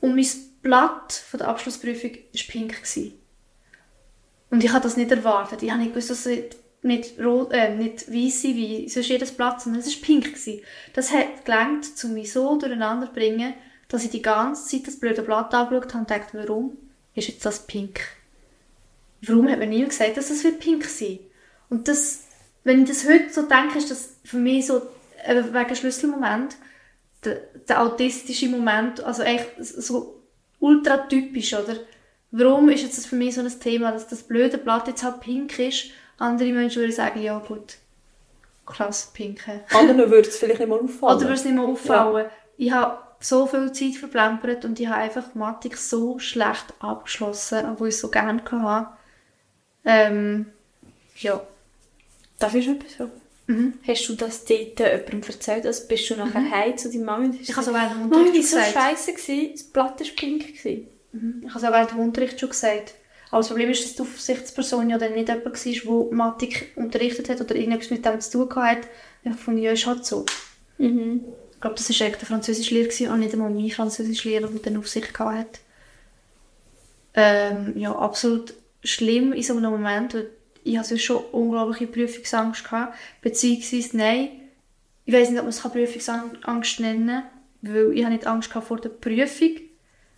Und mein Blatt von der Abschlussprüfung war pink. Gewesen. Und ich habe das nicht erwartet. Ich habe nicht gewusst, dass es nicht, rot, äh, nicht weiss wie sonst jedes Blatt, sondern es war pink. Gewesen. Das hat gelangt, um mich so durcheinander zu bringen, dass ich die ganze Zeit das blöde Blatt angeschaut habe und dachte, warum ist jetzt das pink? Warum hat mir niemand gesagt, dass das pink sein? Und das, wenn ich das heute so denke, ist das für mich so äh, wegen Schlüsselmoment, der, der autistische Moment, also echt so ultra typisch, oder? Warum ist jetzt das für mich so ein Thema, dass das blöde Blatt jetzt halt pink ist? Andere Menschen würden sagen, ja gut, krass, pink. Anderen würde es vielleicht nicht mal auffallen. Oder würde es nicht mehr auffallen. Ja. Ich habe so viel Zeit verplempert und ich habe einfach Mathematik so schlecht abgeschlossen, obwohl ich es so gerne hatte. Ähm, ja. Darf ich etwas fragen? Mhm. Hast du das dort jemandem erzählt? Also bist du nachher mhm. heim zu deiner Mama und hast Ich habe so während dem Mami, Unterricht das war so gesagt. scheiße, gewesen, das Blatt war pink. Gewesen. Mhm. Ich habe es auch während dem Unterricht schon gesagt. Aber das Problem ist, dass die Aufsichtsperson ja dann nicht jemand war, der Mathematik unterrichtet hat oder irgendetwas mit dem zu tun hatte. Ich fand, ja, ist halt so. Mhm. Ich glaube, das war eigentlich der Französischlehrer und nicht einmal mein Französischlehrer, der dann Aufsicht hatte. Ähm, ja, absolut schlimm in so einem Moment, weil ich hatte schon unglaubliche Prüfungsangst gehabt, beziehungsweise nein, ich weiß nicht, ob man es Prüfungsangst nennen kann. weil ich habe nicht Angst vor der Prüfung.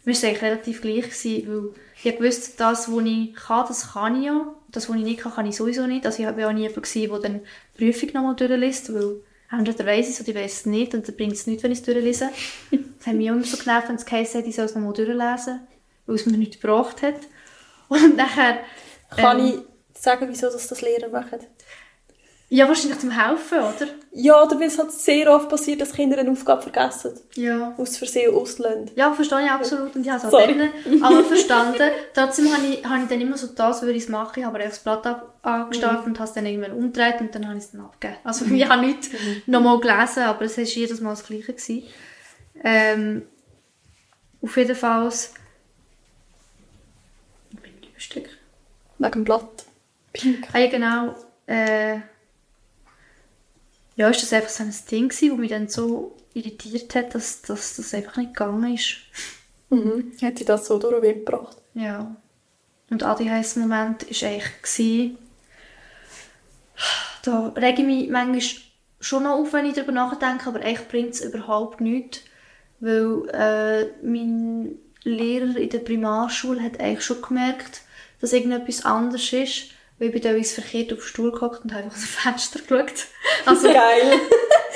Wir waren eigentlich relativ gleich, gewesen, weil ich wusste, das, was ich kann, das kann ich ja. Das, was ich nicht kann, kann ich sowieso nicht. Also ich war auch nie jemand, der dann die Prüfung nochmal durchliest, weil entweder weiss ich es oder ich weiss es nicht und dann bringt es nichts, wenn ich es durchlese. Das hat mich immer so genervt, wenn es geheißen hat, ich soll es nochmal durchlesen, weil es mir nichts gebracht hat. Und nachher... Kann ähm, ich sagen, wieso das, das Lehrer machen? Ja, wahrscheinlich zum Helfen, oder? Ja, oder weil es halt sehr oft passiert, dass Kinder eine Aufgabe vergessen. Ja. Aus Versehen auslösen. Ja, verstehe ich absolut und ich habe es auch dann aber verstanden. Trotzdem habe ich, habe ich dann immer so das, würde ich es machen, ich habe das Blatt ab, angestarrt und habe es dann irgendwann umgedreht und dann habe ich es dann abgegeben. Also ich habe nicht nochmal gelesen, aber es war jedes Mal das Gleiche. Gewesen. Ähm, auf jeden Fall... Wo bin ich überstück? Wegen dem Blatt. Pink. Ah ja, genau. Äh, ja, ist das einfach so ein Ding gewesen, das mich dann so irritiert hat, dass, dass das einfach nicht gegangen ist. Mhm. Hat sie das so durch den Wind gebracht? Ja. Und ADHS-Moment war eigentlich, gewesen, da rege ich mich manchmal schon noch auf, wenn ich darüber nachdenke, aber eigentlich bringt es überhaupt nichts, weil äh, mein Lehrer in der Primarschule hat eigentlich schon gemerkt, dass irgendetwas anders ist, weil ich bin teilweise verkehrt auf den Stuhl gehockt und einfach aus dem Fenster geschaut. Also Geil.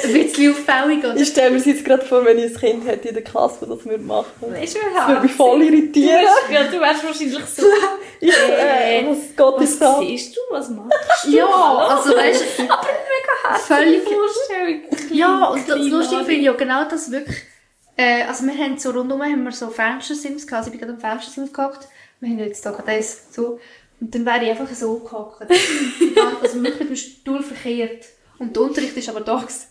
ein bisschen auffällig, oder? Ich stelle mir das jetzt gerade vor, wenn ich ein Kind hätte in der Klasse, das das würde machen würde. Du, Das würde mich voll irritieren. Ja, du wärst wahrscheinlich so. Ich, äh, was geht Was da? siehst du? Was machst Ja, also weißt du, du? Aber mega Völlig- herzliche Vorstellung. Ja, und das Lustige finde ich ja genau das wirklich. Äh, also wir haben so rundum haben wir so Fenstersims gehabt, also ich bin gerade am Fenstersims gehockt. Wir haben jetzt da gerade eins so. Und dann wäre ich einfach so gehockt. also wirklich mit dem Stuhl verkehrt. Und der Unterricht ist aber da gewesen.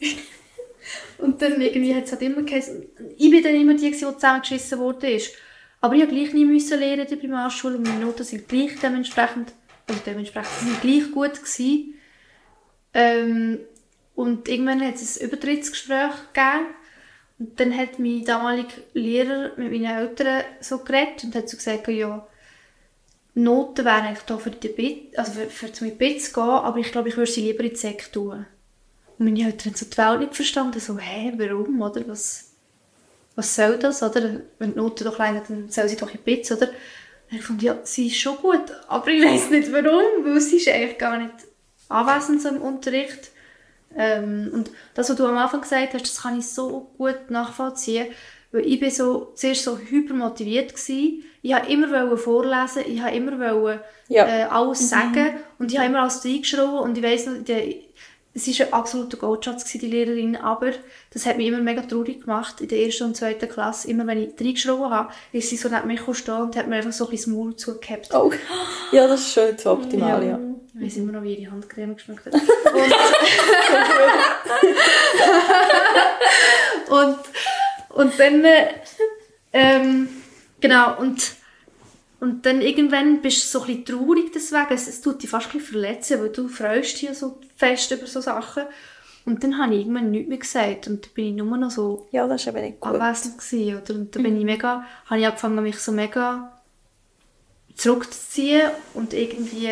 Und dann irgendwie hat es halt immer geheißen, ich bin dann immer die, die zusammengeschissen worden ist. Aber ich habe gleich nie müssen lernen in der Primarschule und meine Noten sind gleich dementsprechend, also dementsprechend sind gleich gut gewesen. Ähm, und irgendwann hat es ein Übertrittsgespräch gegeben. Und dann hat mein damaliger Lehrer mit meinen Eltern so geredet und hat so gesagt, ja, Noten wären eigentlich da für die Bit, also für, für zum Bit zu gehen, aber ich glaube, ich würde sie lieber in die Sek tun. Und meine Eltern haben so die Welt nicht verstanden, so, hä, warum, oder, was, was soll das, oder, wenn die Noten doch klein dann soll sie doch in die Bit, oder. Und ich fand, ja, sie ist schon gut, aber ich weiß nicht warum, weil sie ist eigentlich gar nicht anwesend so im Unterricht. Ähm, und das, was du am Anfang gesagt hast, das kann ich so gut nachvollziehen, weil ich bin so, zuerst so hypermotiviert gsi. Ich wollte immer vorlesen, ich wollte immer wollen, Ja. äh, alles sagen und ich habe immer alles reingeschrieben und ich weiss noch, es war ein absoluter Goldschatz, die Lehrerin, aber das hat mich immer mega traurig gemacht in der ersten und zweiten Klasse. Immer wenn ich reingeschrieben habe, ist sie so neben mich gestanden und hat mir einfach so ein bisschen das Maul zugehabt. Oh. Ja, das ist schon jetzt optimal, ja. Ich weiss immer noch, wie ihre Handcreme geschmeckt hat. Und, und, und dann, äh, ähm, genau, und, und dann irgendwann bist du so ein bisschen traurig deswegen. Es, es tut dich fast ein bisschen verletzen, weil du freust dich so fest über so Sachen. Und dann habe ich irgendwann nichts mehr gesagt und dann bin ich nur noch so Ja, das ist eben nicht gut. anwesend gewesen, oder? Und da bin ich mega, habe ich angefangen, mich so mega zurückzuziehen und irgendwie,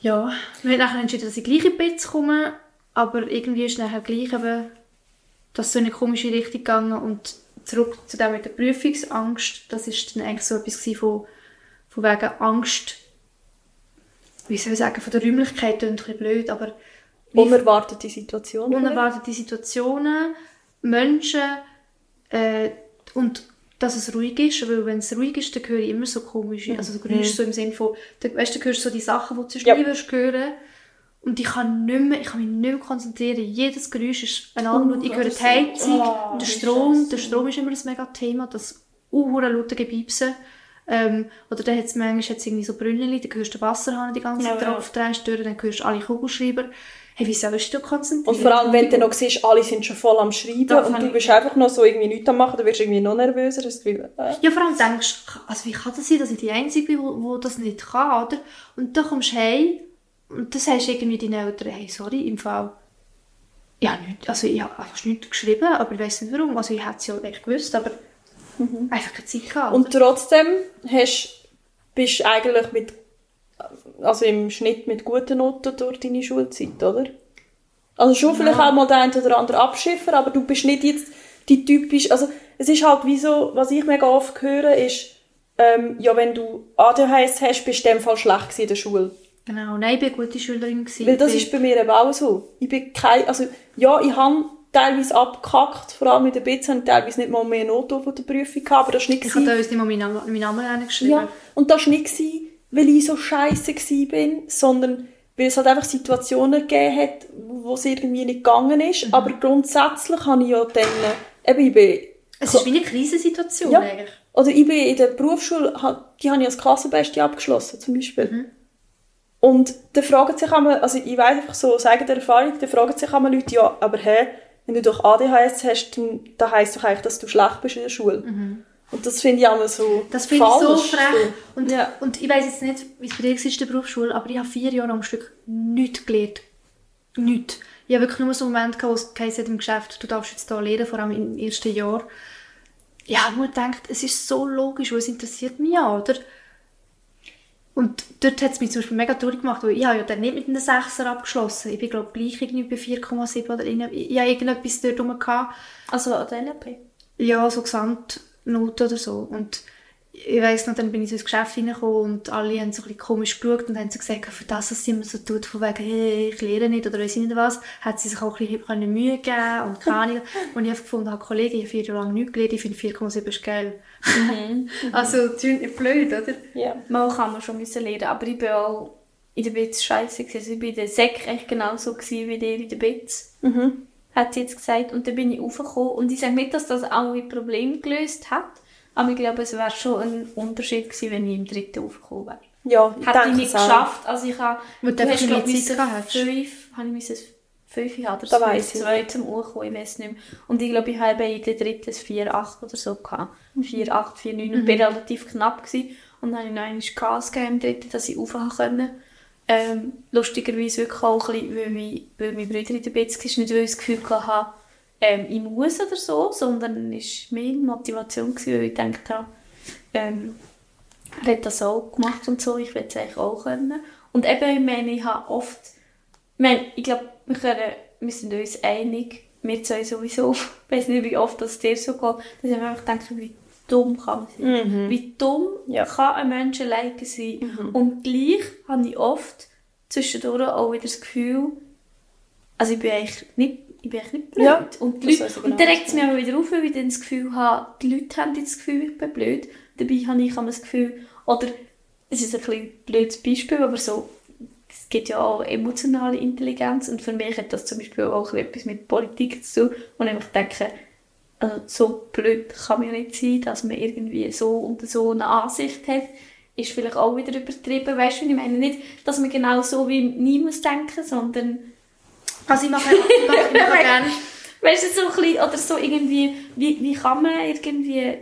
ja, wir haben nachher entschieden, dass ich gleich in Bett komme, aber irgendwie ist nachher gleich eben das so in eine komische Richtung gegangen und zurück zu dem mit der Prüfungsangst, das ist dann eigentlich so etwas von, von wegen Angst, wie soll ich sagen, von der Räumlichkeit, klingt ein bisschen blöd, aber Unerwartete Situation. unerwartete Situationen, Menschen äh, und dass es ruhig ist, weil wenn es ruhig ist, dann höre ich immer so komische, also so Geräusche so im Sinne von, weißt, du, du hörst so die Sachen, die du sonst Ja. hören und ich kann nicht mehr, ich kann mich nicht mehr konzentrieren, jedes Geräusch ist ein anderes, ich höre die Heizung, Oh, der Strom, der Strom ist immer ein mega Thema, das unhure laute Gebiebsen, ähm, oder dann hat's manchmal hat's irgendwie so Brünneli, dann hörst du den Wasserhahn die ganze Zeit Ja, ja. drauf drehst, durch, dann hörst du alle Kugelschreiber, hey, wie sollst du konzentrieren? Und vor allem, wenn du noch siehst, alle sind schon voll am Schreiben und du bist einfach noch so irgendwie nichts am machen, dann wirst du irgendwie noch nervöser. Das Gefühl, äh. Ja, vor allem denkst du, also wie kann das sein, dass ich die Einzige bin, wo das nicht kann, oder? Und dann kommst du heim und dann sagst du irgendwie deinen Eltern, hey, sorry, im Fall, ja, nicht, also ich habe einfach nichts geschrieben, aber ich weiß nicht warum, also ich hätte es ja echt gewusst, aber einfach keine Zeit gehabt. Und trotzdem hast, bist du eigentlich mit, also im Schnitt mit guten Noten durch deine Schulzeit, oder? Also schon vielleicht auch mal der ein oder andere Abschiffer, aber du bist nicht jetzt die typisch, also es ist halt wie so, was ich mega oft höre, ist, ähm, ja, wenn du ADHS hast, bist du in dem Fall schlecht in der Schule. Genau, nein, ich war eine gute Schülerin. Gewesen. Weil das ist bei mir eben auch so. Ich bin kein, also, ja, ich habe teilweise abgekackt, vor allem mit der BITS habe ich teilweise nicht mal mehr Noten von der Prüfung gehabt, aber das war nicht Ich habe uns nicht mal meinen Namen, meinen Namen geschrieben. Ja, und das war nicht, gewesen, weil ich so scheiße bin, sondern weil es halt einfach Situationen gegeben hat, wo es irgendwie nicht gegangen ist. Mhm. Aber grundsätzlich habe ich ja dann, eben, ich bin, Es ist wie eine Krisensituation Ja. eigentlich. oder ich bin in der Berufsschule, die habe ich als Klassenbeste abgeschlossen, zum Beispiel. Mhm. Und da fragen sich einmal, also ich weiß einfach so, aus eigener Erfahrung, da fragen sich einmal Leute, ja, aber hä, wenn du doch ADHS hast, dann, dann heisst doch eigentlich, dass du schlecht bist in der Schule. Und das finde ich einmal so Mhm. Das finde ich so frech. Und, Ja. und ich weiß jetzt nicht, wie es bei dir war in der Berufsschule, aber ich habe vier Jahre am Stück nichts gelernt. Nichts. Ich habe wirklich nur so einen Moment gehabt, wo es geheißen hat im Geschäft, du darfst jetzt hier lernen, vor allem im ersten Jahr. Ja, ich habe nur gedacht, es ist so logisch, weil es interessiert mich ja, oder? Und dort hat es mich zum Beispiel mega traurig gemacht, weil ich habe ja dann nicht mit einem Sechser abgeschlossen. Ich bin, glaube ich, gleich irgendwie bei 4,7 oder irgend- ich habe irgendetwas dort rum gehabt. Also an der LP. Ja, so Gesamtnoten oder so. Und ich weiss noch, dann bin ich so ins Geschäft reingekommen und alle haben so ein bisschen komisch geschaut und haben so gesagt, für das, was sie immer so tut, von wegen, hey, ich lehre nicht oder weiss ich nicht was, hat sie sich auch ein bisschen Mühe gegeben und keine Ahnung. Und ich habe gefunden, habe, Kollege, ich habe vier Jahre lang nichts gelernt, ich finde 4,7 ist geil. also, das ist nicht blöd, oder? Ja. Mal kann man schon müssen lernen, aber ich bin auch in der Bits scheiße gewesen. Also ich bin in der Sek echt genauso gewesen wie der in der Bits. Mhm. Hat sie jetzt gesagt. Und dann bin ich raufgekommen. Und ich sage nicht, dass das alle Probleme gelöst hat. Aber ich glaube, es wäre schon ein Unterschied gewesen, wenn ich im dritten raufgekommen wäre. Ja, ich Hätte ich nicht auch. geschafft. Also ich habe, du einfach glaub, mehr Zeit müssen gehabt hast. fünf, habe ich müssen fünf haben oder Da so, ich. zwei zum Uhrkommen, ich weiß nicht mehr. Und ich glaube, ich habe in der dritten ein 4,8 oder so gehabt. Mhm. 4,8, 4,9 und bin relativ knapp gewesen. Und dann habe ich noch einmal Gas gegeben im dritten, dass ich rauf konnte. Ähm, lustigerweise wirklich auch ein bisschen, weil, mein, weil mein Bruder in der Bitz war, nicht weil ich das Gefühl hatte, ähm, ich muss oder so, sondern es war mehr Motivation, gewesen, weil ich gedacht habe, ähm, er hat das auch gemacht und so, ich will es eigentlich auch können. Und eben, ich meine, ich habe oft, ich meine, ich glaube, wir, können, wir sind uns einig, wir zwei sowieso, ich weiß nicht, wie oft das dir so geht, dass ich mir einfach denke, wie dumm kann man sein. Wie dumm Ja. kann ein Mensch alleine sein. Und gleich habe ich oft zwischendurch auch wieder das Gefühl, also ich bin eigentlich nicht, ich bin nicht blöd. Ja, und, die Leute, genau, und dann regt es mich aber wieder auf, weil ich dann das Gefühl habe, die Leute haben jetzt das Gefühl, ich bin blöd. Dabei habe ich immer das Gefühl, oder, es ist ein bisschen ein blödes Beispiel, aber so, es gibt ja auch emotionale Intelligenz. Und für mich hat das zum Beispiel auch etwas mit Politik zu tun, und ich denke, also so blöd kann man ja nicht sein, dass man irgendwie so und so eine Ansicht hat, ist vielleicht auch wieder übertrieben, weißt du, ich meine? Nicht, dass man genau so wie nie muss denken, sondern Also ich mache, ich mache, ich mache gerne... Weißt du, so ein bisschen, oder so irgendwie, wie, wie kann man irgendwie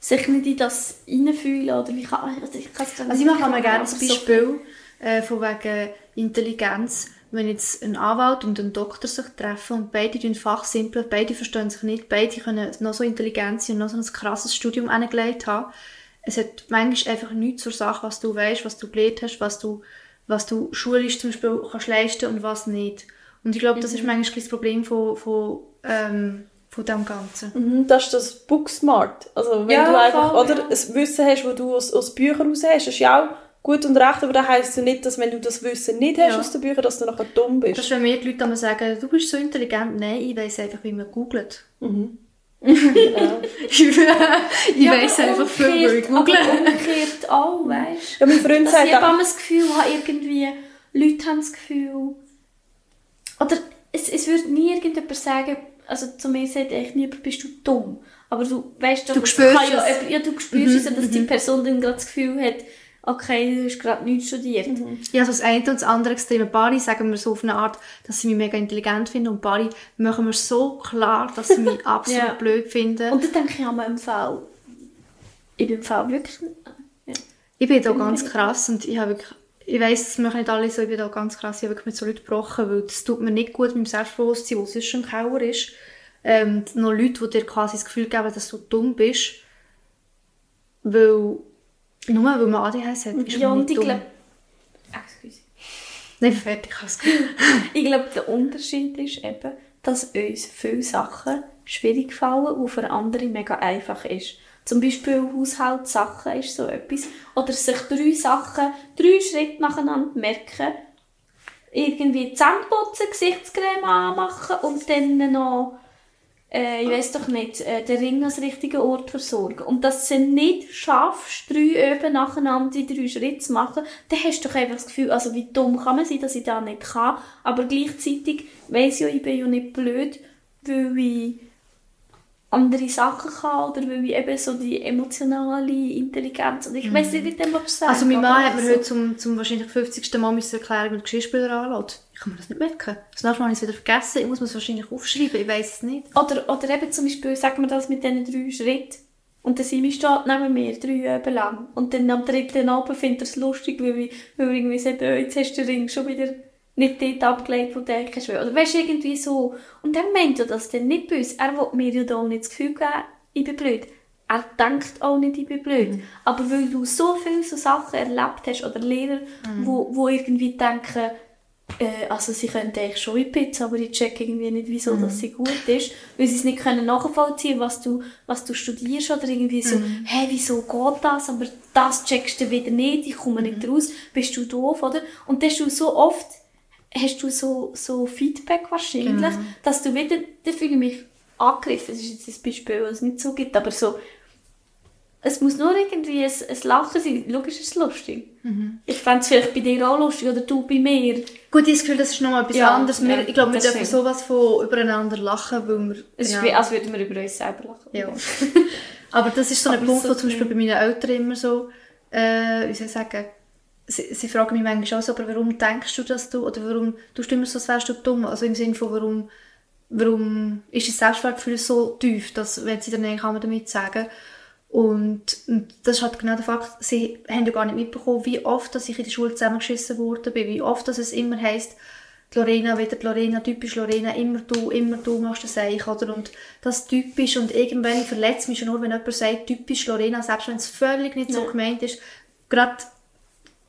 sich nicht in das hineinfühlen, oder wie kann, also ich kann es Also ich mache mal gerne aber ein so- Beispiel äh, von wegen Intelligenz. Wenn jetzt ein Anwalt und ein Doktor sich treffen und beide tun fachsimpel, beide verstehen sich nicht, beide können noch so intelligent sein und noch so ein krasses Studium angelegt haben. Es hat manchmal einfach nichts zur Sache, was du weißt, was du gelernt hast, was du, was du schulisch zum Beispiel kannst leisten und was nicht. Und ich glaube, das ist manchmal das Problem von, von, ähm, von dem Ganzen. Mhm, das ist das Booksmart. Also wenn Ja, du einfach voll, oder ja. ein Wissen hast, das du aus, aus Büchern raus hast, ist ja auch gut und recht, aber das heisst ja nicht, dass wenn du das Wissen nicht hast Ja. aus den Büchern, dass du nachher dumm bist. Das ist, wenn mir die Leute sagen, du bist so intelligent. Nein, ich weiss einfach, wie man googelt. Genau. ich Ja, weiss einfach viel, weil ich aber google. umgekehrt auch, weißt Ja, mein Freund sagt ich auch, habe das Gefühl habe, irgendwie, Leute haben das Gefühl, oder es, es würde nie irgendjemand sagen, also zu mir sagt eigentlich niemand, bist du dumm. Aber du weißt doch, Du es spürst kann ja, es. jemand- ja, du spürst es, ja, dass die Person dann gerade das Gefühl hat, okay, du hast gerade nichts studiert. Ja, also das eine und das andere Extreme. Paare sagen mir so auf eine Art, dass sie mich mega intelligent finden und Paare machen mir so klar, dass sie mich absolut Ja. blöd finden. Und dann denke ich an im Fall, ich bin im Fall wirklich, ja. ich bin da ganz krass und ich habe wirklich, ich weiss, das machen nicht alle so, ich bin da ganz krass, ich habe wirklich mit so Leuten gebrochen, weil das tut mir nicht gut mit dem Selbstbewusstsein, wo sonst schon im Keller ist. Ähm, noch Leute, die dir quasi das Gefühl geben, dass du dumm bist, weil, nur weil man ADHS hat, ist ja, man und nicht ich dumm. excuse. Nein, fertig, alles gut. Ich glaube, der Unterschied ist eben, dass uns viele Sachen schwierig fallen, wo für andere mega einfach ist. Zum Beispiel Haushaltssachen ist so etwas. Oder sich drei Sachen, drei Schritte nacheinander merken. Irgendwie Zähne putzen, Gesichtscreme anmachen und dann noch äh, ich weiß doch nicht, äh, den Ring als richtigen Ort versorgen. Und dass du nicht schaffst, drei Öben nacheinander die drei Schritte zu machen, dann hast du doch einfach das Gefühl, also wie dumm kann man sein, dass ich das nicht kann. Aber gleichzeitig weiss ich ja, ich bin ja nicht blöd, weil ich andere Sachen kann oder weil ich eben so die emotionale Intelligenz oder ich weiß nicht, wie dem was sagen. Also mein Mann hat mir so- heute zum, zum wahrscheinlich 50. Mal müssen erklären, wie der Geschirrspüler anlässt. Ich kann mir das nicht merken. Das nächste Mal habe ich es wieder vergessen. Ich muss es wahrscheinlich aufschreiben. Ich weiß es nicht. Oder, oder eben zum Beispiel, sagen wir das mit diesen drei Schritten. Und dann sind wir steht neben mir, drei Üben lang. Und dann am dritten Abend findet er es lustig, weil, wir, weil irgendwie sagt, oh, jetzt hast du den Ring schon wieder nicht dort abgelegt, wo du denkst. Oder weißt du, irgendwie so. Und dann meint er das dann nicht böse. Er will mir ja da auch nicht das Gefühl geben, ich bin blöd. Er denkt auch nicht, ich bin blöd. Aber weil du so viele so Sachen erlebt hast, oder Lehrer, wo, wo irgendwie denken, äh, also sie können eigentlich schon in Pizza, aber ich check irgendwie nicht, wieso dass sie gut ist, weil sie es nicht können nachvollziehen, was du, was du studierst oder irgendwie so, hä, wieso geht das, aber das checkst du wieder nicht, ich komme nicht raus, bist du doof, oder? Und dann hast du so oft, hast du so, so Feedback wahrscheinlich, dass du wieder, da fühle ich mich angegriffen, das ist jetzt ein Beispiel, was es nicht so gibt, aber so, es muss nur irgendwie ein, ein Lachen sein. Logisch ist es lustig. Ich fände es vielleicht bei dir auch lustig oder du bei mir. Gut, ich habe das Gefühl, das ist nochmal etwas Ja, anderes. Wir, ja, ich glaube, wir das dürfen stimmt. sowas von übereinander lachen, weil wir... Es ist ja. wie, als würden wir über uns selber lachen. Ja. Aber das ist so ein Punkt, so wo zum Beispiel bei meinen Eltern immer so, äh, wie soll ich sagen, sie, sie fragen mich manchmal auch so, aber warum denkst du, dass du, oder warum tust du immer so, als wärst du dumm? Also im Sinne von, warum, warum ist das Selbstwertgefühl so tief, dass, wenn sie dann eigentlich damit sagen. Und, und das ist halt genau der Fakt, sie haben ja gar nicht mitbekommen, wie oft dass ich in der Schule zusammengeschissen worden bin, wie oft dass es immer heisst, die Lorena, wieder die Lorena, typisch Lorena, immer du, immer du machst das eigentlich, oder? Und das typisch und irgendwann verletzt mich schon nur, wenn jemand sagt, typisch Lorena, selbst wenn es völlig nicht so gemeint ist, gerade,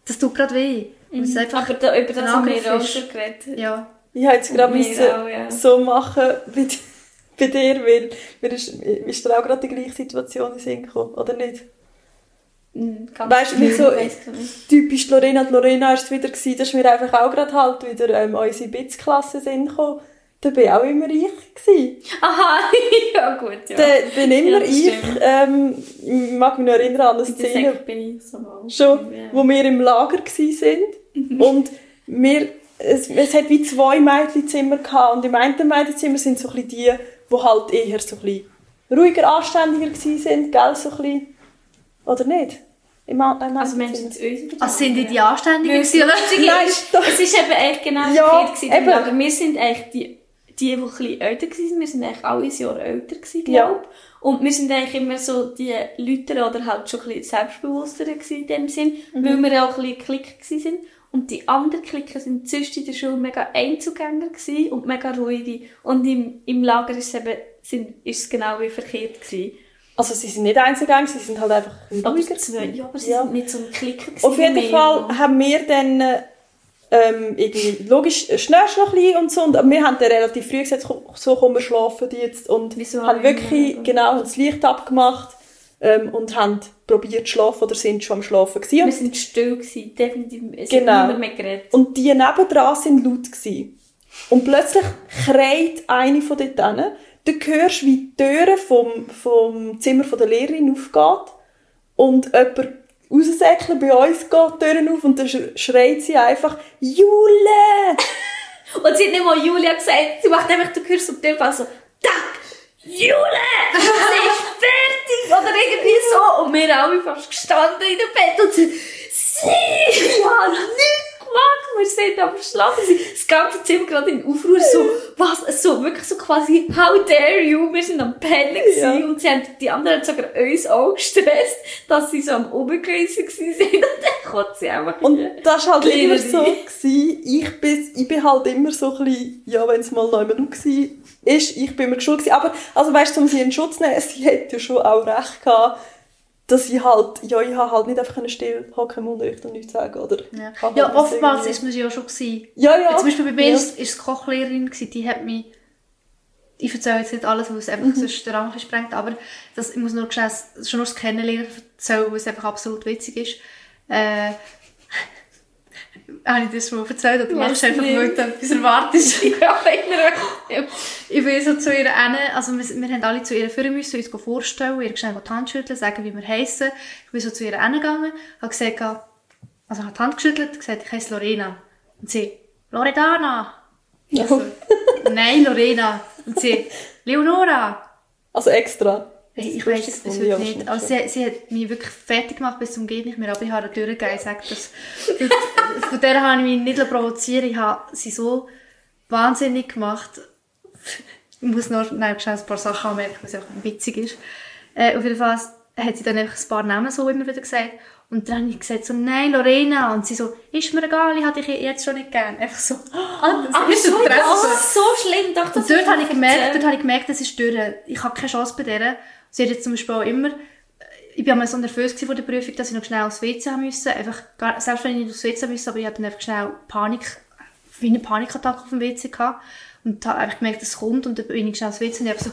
das tut gerade weh. Es einfach Aber da, über das haben wir auch schon geredet. Ja. Ich habe jetzt gerade auch, ja. so machen bei, bei dir, weil mir ist, ist dir auch gerade die gleiche Situation in Sinn gekommen, oder nicht? Mhm, Weißt du, so-. Typisch Lorena, die Lorena war es wieder, gewesen, dass mir einfach auch gerade halt wieder ähm, unsere Bits-Klasse sind gekommen. Da war auch immer ich. Gewesen. Aha, ja gut, ja. Da bin immer Ja, ich. Ähm, ich mag mich noch erinnern an eine Szene, bin ich so schon, Ja. wo wir im Lager gsi sind und wir, es, es hat wie zwei Mädchenzimmer gehabt und im einen Mädchenzimmer sind so ein bisschen die, die halt eher so ein bisschen ruhiger, anständiger gsi sind, gell, so ein bisschen, oder nicht? Im, im Also. Menschen zu uns Also sind die die Anständigen gewesen, oder? Nein, ist, doch. es ist eben echt genau Ja, gewesen. eben. Aber wir sind eigentlich die, die, die ein bisschen älter waren. Wir sind eigentlich alle ein Jahr älter gewesen, Ja. glaube Und wir sind eigentlich immer so die Leute oder halt schon ein bisschen selbstbewusster gewesen in dem Sinn, weil wir auch ein bisschen Klick gewesen sind. Und die anderen Klicker sind sonst in der Schule mega Einzugänger gewesen und mega ruhige. Und im, im Lager ist es eben, sind, ist es genau wie verkehrt gewesen. Also sie sind nicht einzelgängig, sie sind halt einfach ruhiger. zwei, ja, aber sie Ja. sind nicht so ein Klicker gewesen. Auf jeden. Fall haben wir dann äh, ähm, irgendwie, logisch, äh, schnellst noch ein bisschen und so, und wir haben dann relativ früh gesagt, so, so komm, wir schlafen jetzt und Wieso haben haben wir wirklich, genau, das Licht abgemacht ähm, und haben probiert zu schlafen oder sind schon am Schlafen gewesen. Wir sind still gewesen, definitiv. Es Genau. hat mehr geredet. und die nebendran sind laut gewesen. Und plötzlich kreit eine von dort hin. Du hörst, wie die Tür vom, vom Zimmer von der Lehrerin aufgeht und jemand raussäckeln bei uns geht die Tür auf und dann sch- schreit sie einfach «Jule!» Und sie hat nicht mal Julia gesagt, sie macht einfach, du hörst so die Tür so, «Tack! Jule! Sie ist fertig!» Oder irgendwie so. Und wir alle fast gestanden in dem Bett und sie, «Sie! Ich habe nichts gemacht! Wir sind am Schlafen!» Sie- Das ganze Zimmer gerade in Aufruhr, so, was? So, wirklich so quasi, «How dare you!» Wir sind am Pennen Ja. und sie haben, die anderen haben sogar uns auch gestresst, dass sie so am Obergleisen gewesen sind. Und dann kommt sie einfach Und das war halt immer so, gewesen. ich bin, ich bin halt immer so ein bisschen, ja, wenn es mal noch immer war, ist, ich bin immer geschult gewesen. Aber, also weißt du, um sie in Schutz zu nehmen, sie hat ja schon auch recht gehabt, dass ich halt, ja, ich habe halt nicht einfach still hocken im Unterricht und nichts sagen, oder? Ja, ja halt oftmals ist man ja schon gewesen. Ja, ja. Zum Beispiel bei mir ja. ist, ist die Kochlehrerin gewesen, die hat mich ich erzähle jetzt nicht alles, weil es einfach sonst den Rahmen sprengt, aber das, ich muss nur schnell, schon nur das Kennenlernen erzählen, weil es einfach absolut witzig ist. Äh, habe ich das schon mal erzählt? Oder machst du einfach, weil du etwas erwartest? ja, immer. Ich bin so zu ihr hin, also wir, wir haben alle zu ihr führen müssen, uns vorstellen, ihr schnell die Hand schütteln, sagen, wie wir heissen. Ich bin so zu ihr hingegangen, habe gesagt, also habe die Hand geschüttelt, gesagt, ich heiße Lorena. Und sie, Loredana. Ja. Also, Nein, Lorena. Und sie, Leonora. Also extra. Hey, ich weiß es bis heute ja, nicht. Also sie, sie hat mich wirklich fertig gemacht bis zum Geht nicht mehr, aber ich habe durchgegeben. Ich sage das. das- Von der habe ich mich nicht provozieren Ich habe sie so wahnsinnig gemacht. Ich muss noch nein, ein paar Sachen anmerken, was einfach witzig ist. Äh, auf jeden Fall hat sie dann einfach ein paar Namen so immer wieder gesagt. Und dann habe ich gesagt so, nein, Lorena. Und sie so, ist mir egal, ich hatte dich jetzt schon nicht gern. Einfach so, ah, das Ach ist so, das ist so schlimm. Doch, das Und dort habe ich gemerkt, dort habe ich gemerkt, das ist durch. Ich habe keine Chance bei der. Sie hat jetzt zum Beispiel auch immer, ich war mal so nervös vor der Prüfung, dass ich noch schnell aufs WC haben musste. Einfach, selbst wenn ich nicht aufs WC musste, aber ich hatte dann einfach schnell Panik, wie eine Panikattacke auf dem WC gehabt. Und habe einfach gemerkt, es kommt und dann bin ich schnell aufs WC und ich so,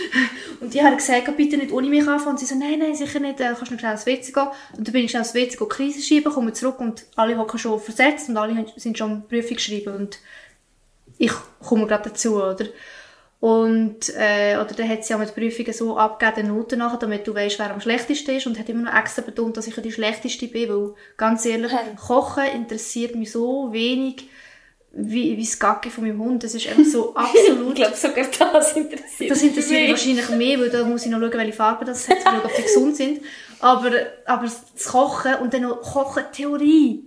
und ich habe gesagt, bitte nicht ohne mich anfangen. Und sie so, nein, nein, sicher nicht, äh, kannst du schnell aufs WC gehen. Und dann bin ich schnell aufs WC gehen, Krise schieben, komme zurück und alle hocken schon versetzt und alle haben- sind schon Prüfung geschrieben und ich komme gerade dazu, oder? Und, äh, oder dann hat sie auch mit Prüfungen so abgegeben, Noten nachher, damit du weißt, wer am schlechtesten ist. Und hat immer noch extra betont, dass ich ja die schlechteste bin, weil, ganz ehrlich, Hey. Kochen interessiert mich so wenig, wie, wie das Gacke von meinem Hund. Das ist einfach so absolut Ich glaube, sogar das interessiert das interessiert mich mich. wahrscheinlich mehr, weil da muss ich noch schauen, welche Farben das hat, schauen, ob die gesund sind. Aber, aber das Kochen und dann noch Kochen-Theorie.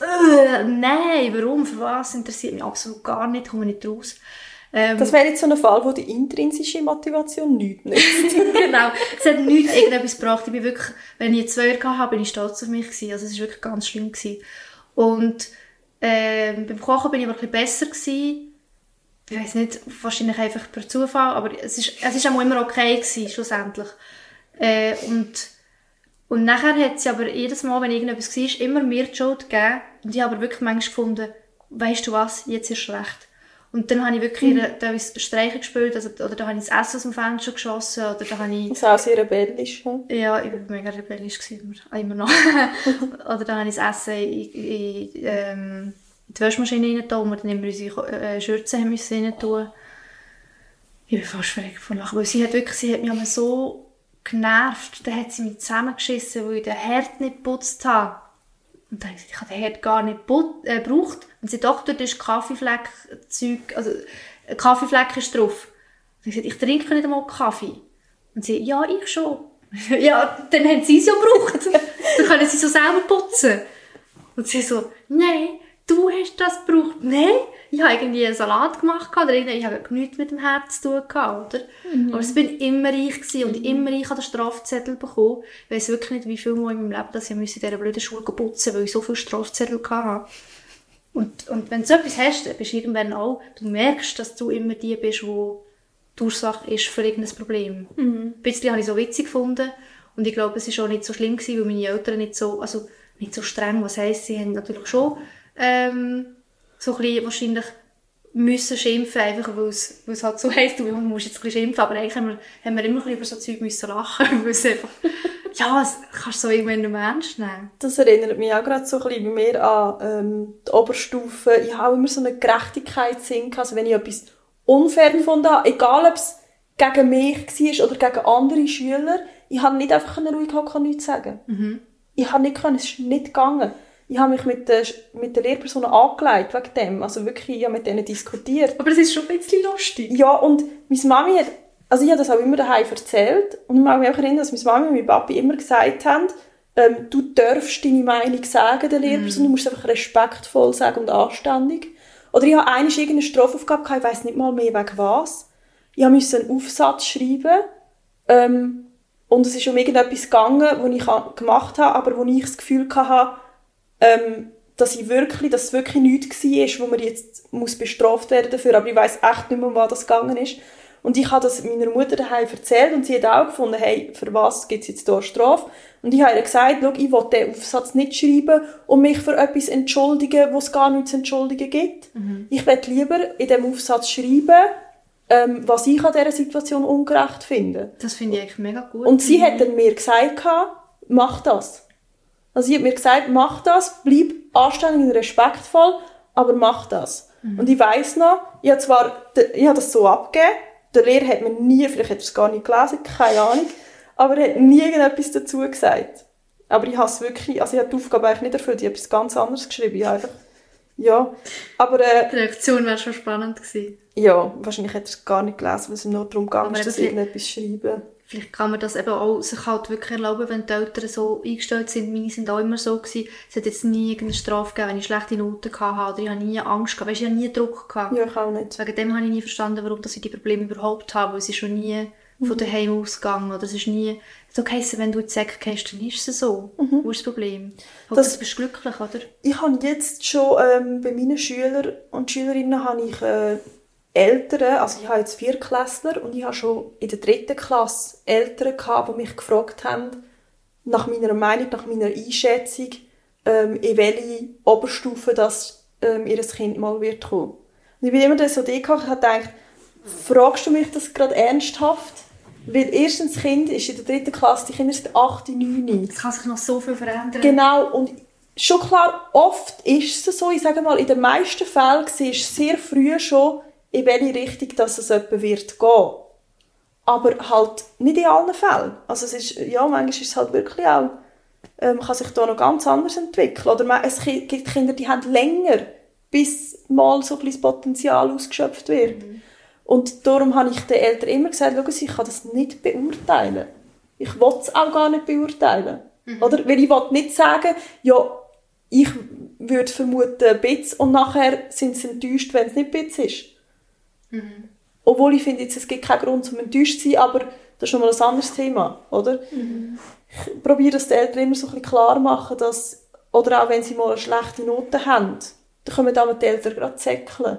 Äh, nein, warum, für was, interessiert mich absolut gar nicht, komme nicht raus. Ähm, Das wäre jetzt so ein Fall, wo die intrinsische Motivation nichts nützt. genau, es hat nichts irgendetwas gebracht. Ich bin wirklich, wenn ich einen Zweier hatte, bin ich stolz auf mich gewesen. Also es war wirklich ganz schlimm. Gewesen. Und ähm, beim Kochen bin ich aber ein bisschen besser gewesen. Ich weiß nicht, wahrscheinlich einfach per Zufall, aber es ist, es ist auch immer okay gewesen, schlussendlich. Äh, und, und nachher hat sie aber jedes Mal, wenn irgendetwas war, immer mir die Schuld gegeben. Und ich habe aber wirklich manchmal gefunden, weißt du was, jetzt ist recht. Und dann habe ich wirklich Mhm. ihr teilweise Streiche gespielt, also, oder da habe ich das Essen aus dem Fenster geschossen, oder da habe ich Das ist auch sehr rebellisch. Ja. ja, ich war mega rebellisch, gewesen, immer, immer noch. Oder dann habe ich das Essen in, in, ähm, in die Waschmaschine rein wo wir dann immer unsere äh, Schürzen haben müssen rein tun. Ich bin fast verreckt von Lachen, weil sie hat wirklich, sie hat mich so genervt, dann hat sie mich zusammengeschissen, weil ich den Herd nicht geputzt habe. Und dann habe ich gesagt, ich habe den Herd gar nicht äh, gebraucht. Und sie doch dort ist Kaffeefleck-Zeug, also ein Kaffeefleck ist drauf. Und ich habe gesagt, ich trinke nicht einmal Kaffee. Und sie, ja, ich schon. ja, dann haben sie es ja gebraucht. dann können sie so selber putzen. Und sie so, nein, du hast das gebraucht. Nein, ich habe irgendwie einen Salat gemacht oder ich habe nichts mit dem Herz zu tun gehabt, oder? Aber es bin immer ich gewesen und immer ich habe den Strafzettel bekommen. Ich weiss wirklich nicht, wie viel Mal in meinem Leben, dass ich in dieser blöden Schule putzen weil ich so viele Strafzettel hatte. Und, und wenn du so etwas hast, dann bist du irgendwann auch, du merkst, dass du immer die bist, wo die Ursache ist für irgendein Problem. Ein bisschen habe ich so witzig gefunden. Und ich glaube, es war auch nicht so schlimm gewesen, weil meine Eltern nicht so, also nicht so streng, was heisst, sie haben natürlich schon, ähm, so ein bisschen wahrscheinlich müssen schimpfen, einfach weil es, weil es halt so heisst, du musst jetzt ein bisschen schimpfen, aber eigentlich haben wir, haben wir immer ein bisschen über so Zeug müssen lachen, weil es einfach, ja, es kannst du so irgendwann mehr ernst nehmen. Das erinnert mich auch gerade so ein bisschen bei mir an ähm, die Oberstufe. Ich habe immer so einen Gerechtigkeitssinn. Also wenn ich etwas unfair gefunden habe, egal ob es gegen mich war oder gegen andere Schüler, ich habe nicht einfach ruhig hocken und nichts sagen. Ich habe nicht können, es ist nicht gegangen. Ich habe mich mit der, mit der Lehrperson angelegt wegen dem. Also wirklich, ich habe mit denen diskutiert. Aber es ist schon ein bisschen lustig. Ja, und meine Mami hat, also ich habe das auch immer daheim erzählt und ich mag mich auch erinnern, dass meine Mami und mein Papi immer gesagt haben, ähm, du darfst deine Meinung sagen der Lehrperson, du musst einfach respektvoll sagen und anständig. Oder ich habe einmal irgendeine Strafaufgabe gehabt, ich weiss nicht mal mehr wegen was. Ich musste einen Aufsatz schreiben ähm, und es ist um irgendetwas gegangen, was ich gemacht habe, aber wo ich das Gefühl hatte, ähm, dass ich wirklich, dass es wirklich nichts war, wo man jetzt muss bestraft werden dafür, aber ich weiß echt nicht mehr, um was das gegangen ist. Und ich habe das meiner Mutter daheim erzählt und sie hat auch gefunden, hey, für was gibt es jetzt hier Strafe? Und ich habe ihr gesagt, schau, ich will diesen Aufsatz nicht schreiben und mich für etwas entschuldigen, wo es gar nichts zu entschuldigen gibt. Ich will lieber in diesem Aufsatz schreiben, ähm, was ich an dieser Situation ungerecht finde. Das finde ich eigentlich mega gut. Und sie hat dann mir gesagt, mach das. Also sie hat mir gesagt, mach das, bleib anständig und respektvoll, aber mach das. Und ich weiss noch, ich habe zwar, ich habe das so abgegeben, der Lehrer hat mir nie, vielleicht hat er es gar nicht gelesen, keine Ahnung, aber er hat nie irgendetwas dazu gesagt. Aber ich habe es wirklich, also ich habe die Aufgabe eigentlich nicht erfüllt, ich habe etwas ganz anderes geschrieben, ich einfach, ja, aber äh, Die Reaktion wäre schon spannend gewesen. ja, wahrscheinlich hat er es gar nicht gelesen, weil es ihm nur darum ging, dass das ich irgendetwas schreiben. Vielleicht kann man das eben auch sich halt wirklich erlauben, wenn die Eltern so eingestellt sind. Meine sind auch immer so gewesen. Es hat jetzt nie irgendeine Strafe gegeben, wenn ich schlechte Noten hatte oder ich habe nie Angst gehabt. Weißt, ich habe nie Druck gehabt. Ja, ich auch nicht. Wegen dem habe ich nie verstanden, warum dass ich die Probleme überhaupt habe, weil es ist schon nie von daheim ausgegangen oder es ist nie so geheißen, wenn du in die Säcke gehst, dann ist es so. Wo ist das Problem? Halt, Das- das bist du glücklich, oder? Ich habe jetzt schon ähm, bei meinen Schülern und Schülerinnen habe ich äh, Eltern, also ich habe jetzt vier Klässler und ich habe schon in der dritten Klasse Eltern gehabt, die mich gefragt haben, nach meiner Meinung, nach meiner Einschätzung, ähm, in welche Oberstufe das ähm, ihr Kind mal wird kommen. Und ich bin immer so die gehabt, ich habe gedacht, fragst du mich das gerade ernsthaft? Weil erstens das Kind ist in der dritten Klasse, die Kinder sind 8, 9. Es kann sich noch so viel verändern. Genau, und schon klar, oft ist es so, ich sage mal, in den meisten Fällen siehst du sehr früh schon, in welche Richtung dass es jemand wird gehen. Aber halt nicht in allen Fällen. Also es ist, ja, manchmal ist es halt wirklich auch, ähm, kann sich da noch ganz anders entwickeln. Oder man- es gibt Kinder, die haben länger, bis mal so ein bisschen das Potenzial ausgeschöpft wird. Und darum habe ich den Eltern immer gesagt, schauen Sie, ich kann das nicht beurteilen. Ich will es auch gar nicht beurteilen. Oder? Weil ich will nicht sagen, ja, ich würde vermuten Bitz und nachher sind sie enttäuscht, wenn es nicht Bitz ist. Obwohl ich finde, jetzt, es gibt keinen Grund, um enttäuscht zu sein, aber das ist nochmal ein anderes Thema, oder? Ich probiere das den Eltern immer so ein bisschen klar machen, dass, oder auch wenn sie mal eine schlechte Note haben, dann können damit die Eltern gerade zäckeln.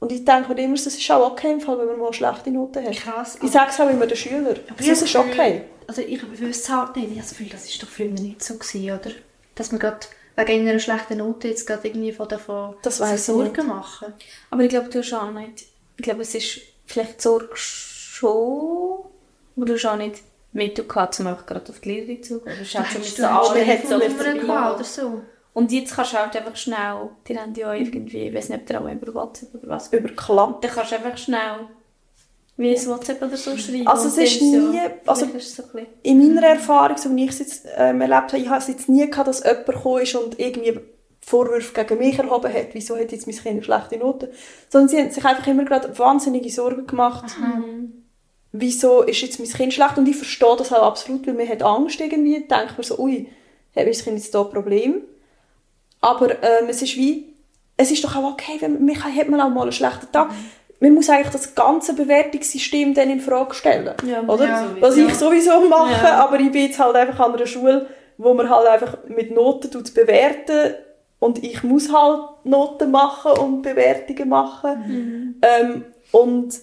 Und ich denke mir immer, das ist auch okay im Fall, wenn man mal eine schlechte Note hat. Krass. Ich sage es auch immer den Schülern. Aber Das ich ist Gefühl- okay. Also ich wüsste es halt nicht. Ich habe das Gefühl, das ist doch früher nicht so gewesen, oder? Dass man gerade wegen einer schlechten Note jetzt gerade irgendwie von davon Das Sorgen machen. Aber ich glaube, du hast auch nicht. Ich glaube, es ist vielleicht die Sorge schon, aber du hast auch nicht Mittel gehabt, um einfach gerade auf die Lehrerin zu gehen. Du hast halt schon mit so gehabt oder so. Und jetzt kannst du halt einfach schnell, die haben ja irgendwie, ich weiß nicht, ob der auch über WhatsApp oder was. Überklappt. Dann kannst du einfach schnell wie ein WhatsApp oder so schreiben. Also es ist nie- also- ist so in meiner Erfahrung, so wie ich es jetzt ähm, erlebt habe, ich habe es jetzt nie gehabt, dass jemand gekommen ist und irgendwie Vorwürfe gegen mich erhoben hat, wieso hat jetzt mein Kind eine schlechte Note, sondern sie haben sich einfach immer gerade wahnsinnige Sorgen gemacht, wieso ist jetzt mein Kind schlecht? Und ich verstehe das auch absolut, weil man hat Angst irgendwie, denkt man so, ui, hat mein Kind jetzt da ein Problem, aber ähm, es ist wie, es ist doch auch okay, wenn man, hat man auch mal einen schlechten Tag. Man muss eigentlich das ganze Bewertungssystem dann in Frage stellen, Ja, oder? ja. Was ich sowieso mache, Ja. aber ich bin jetzt halt einfach an einer Schule, wo man halt einfach mit Noten bewerten und ich muss halt Noten machen und Bewertungen machen. Ähm, und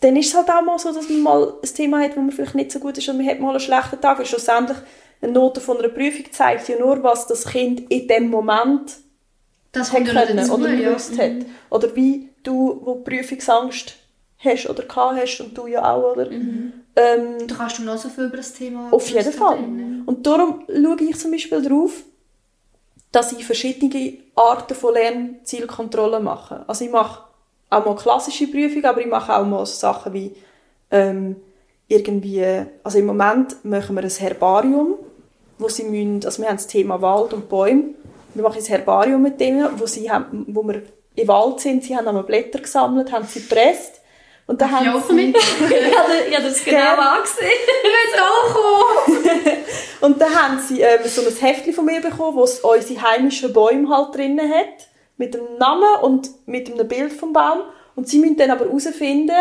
dann ist es halt auch mal so, dass man mal ein Thema hat, wo man vielleicht nicht so gut ist und man hat mal einen schlechten Tag. Und schlussendlich, eine Note von einer Prüfung zeigt ja nur, was das Kind in dem Moment Das hat ja können dazu, oder ja. gewusst hat. Oder wie du, wo Prüfungsangst hast oder gehabt hast und du ja auch, oder? Ähm, Du kannst du noch so viel über das Thema auf jeden Fall. drin. Und darum schaue ich zum Beispiel darauf, dass ich verschiedene Arten von Lernzielkontrollen mache. Also ich mache auch mal klassische Prüfungen, aber ich mache auch mal Sachen wie ähm, irgendwie, also im Moment machen wir ein Herbarium, wo sie müssen, also wir haben das Thema Wald und Bäume, wir machen ein Herbarium mit denen, wo, sie haben, wo wir im Wald sind, sie haben einmal Blätter gesammelt, haben sie gepresst und ich haben auch sie... mit? Ich habe ich habe das genau angesehen. Ich will auch! Und dann haben sie ähm, so ein Heftchen von mir bekommen, wo es unsere heimischen Bäume halt drinnen hat. Mit dem Namen und mit einem Bild vom Baum. Und sie müssen dann aber herausfinden,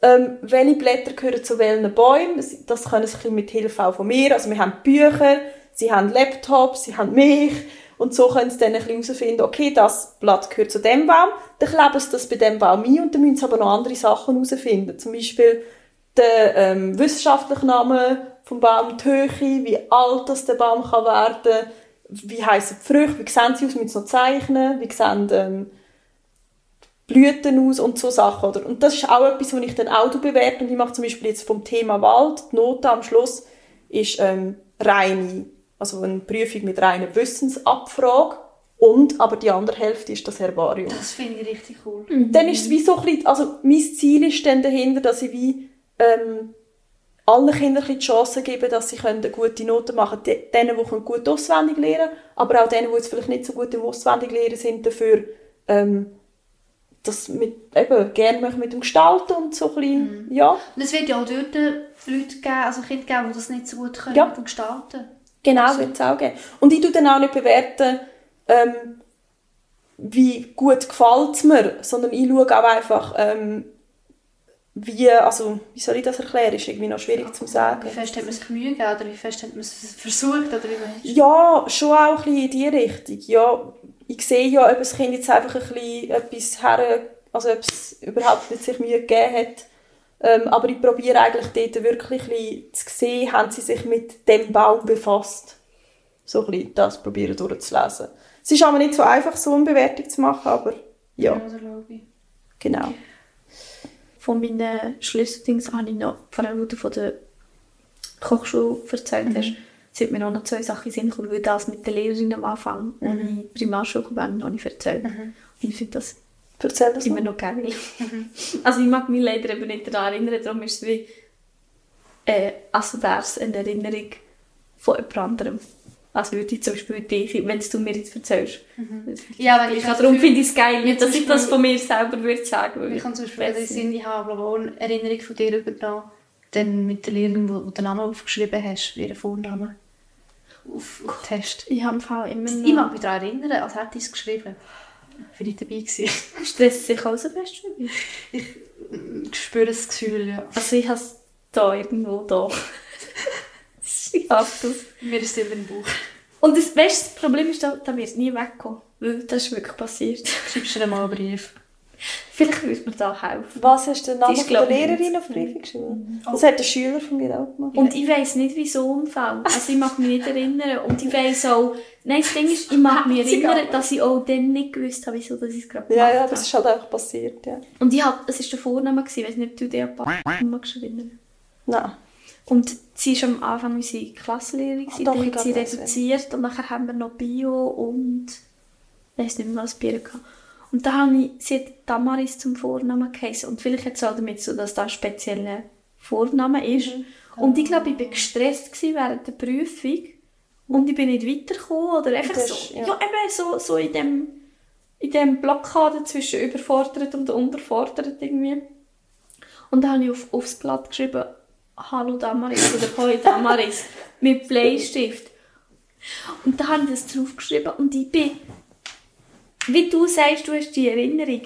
ähm, welche Blätter gehören zu welchen Bäumen. Das können sie mit Hilfe auch von mir. Also wir haben Bücher, sie haben Laptops, sie haben mich. Und so können sie dann ein bisschen herausfinden, okay, das Blatt gehört zu dem Baum. Dann kleben sie das bei dem Baum ein und dann müssen sie aber noch andere Sachen herausfinden. Zum Beispiel der ähm, wissenschaftliche Name vom Baum, die Höhe, wie alt das der Baum kann werden, wie heissen die Früchte, wie sehen sie aus, müssen sie noch zeichnen, wie sehen ähm, Blüten aus und so Sachen. Oder? Und das ist auch etwas, was ich dann auch bewerte. Und ich mache zum Beispiel jetzt vom Thema Wald, die Note am Schluss ist ähm, reine, also eine Prüfung mit reiner Wissensabfrage. Und, aber die andere Hälfte ist das Herbarium. Das finde ich richtig cool. Dann ist es wie so ein bisschen, also mein Ziel ist dann dahinter, dass ich wie ähm, allen Kindern die Chance gebe, dass sie können eine gute Note machen können. Denen, die können gut auswendig lernen aber auch denen, die jetzt vielleicht nicht so gut im auswendig lernen sind, dafür ähm, das mit, eben, gerne machen mit dem Gestalten und so ein bisschen, ja. Und es wird ja auch dort Leute geben, also Kinder geben, die das nicht so gut können Ja. mit dem Gestalten. Genau, wird es auch geben. Und ich tue dann auch nicht bewerten, ähm, wie gut gefällt es mir, sondern ich schaue auch einfach, ähm, wie, also, wie soll ich das erklären, ist irgendwie noch schwierig zu sagen. Wie fest hat man sich Mühe gegeben oder wie fest hat man es versucht oder wie. Ja, schon auch ein bisschen in die Richtung. Ja, ich sehe ja, ob das Kind jetzt einfach ein bisschen etwas her, also ob es überhaupt nicht sich Mühe gegeben hat. Ähm, aber ich probiere eigentlich dort wirklich ein bisschen zu sehen, haben sie sich mit dem Baum befasst. So ein bisschen das probieren durchzulesen. Es ist aber nicht so einfach, so eine Bewertung zu machen, aber ja, das glaube ich. genau. Von meinen Schlüsseldings habe ich noch, vor allem, was du von der Kochschule erzählt hast, sind mir auch noch zwei Sachen gekommen, weil das mit der Lehrerin am Anfang, in die Primarschule noch nicht erzählt. Und ich finde das Erzähl das immer noch geil. Also ich mag mich leider eben nicht daran erinnern, darum ist es wie, äh, als wäre es eine Erinnerung von jemand anderem. Also würde ich zum Beispiel dich, wenn du mir jetzt erzählst. Ja, weil ich Ich darum das finde ich es geil, nicht, dass ich das von mir selber würde sagen würde. Ich kann zum Beispiel in weiss Sinn, ich habe glaube ich, auch eine Erinnerung von dir übernommen, dann mit der Lehrerin, wo du den Namen aufgeschrieben hast, ihren Vornamen, auf, auf den Test. Ich habe im Fall immer Ich mag noch... mich daran erinnern, als hätte ich es geschrieben. Ich dabei gewesen. Stresst sich auch so fest für mich. Ich spüre das Gefühl, ja. Also ich habe es da irgendwo da. ich habe das. Mir ist es immer im Bauch. Und das, weißt, das Problem ist, da, da wird es nie wegkommen. Weil das ist wirklich passiert. Schreibst du dir mal einen Brief? Vielleicht würde mir da helfen. Was hast du den Namen ist, der Lehrerin auf den Brief geschrieben? Das hat der Schüler von mir auch gemacht. Und ich weiss nicht, wieso im Fall. Also ich mag mich nicht erinnern. Und ich weiss auch... Nein, das Ding ist, ich mag mich erinnern, dass ich auch dann nicht gewusst habe, wieso ich es gerade ja, gemacht ja, habe. das ist halt einfach passiert, ja. Und ich hab, es war der Vorname, gewesen. ich weiss nicht, ob du den an magst du erinnern. Nein. Und sie war am Anfang unsere Klassenlehrerin, gewesen, doch, dann hat sie reduziert und nachher haben wir noch Bio und ich weiss nicht mehr, was Bier gehabt. Und da habe ich, sie hat Damaris zum Vornamen geheißen und vielleicht hat es auch damit so, dass das ein spezieller Vorname ist. Und ich glaube, ich war gestresst gewesen während der Prüfung und ich bin nicht weitergekommen oder einfach Das so, ja. ja. eben so, so in dem in dem Blockade zwischen überfordert und unterfordert irgendwie. Und dann habe ich auf, aufs Blatt geschrieben, Hallo Damaris oder Hoi Damaris mit Bleistift. Und dann habe ich das draufgeschrieben und ich bin, wie du sagst, du hast die Erinnerung,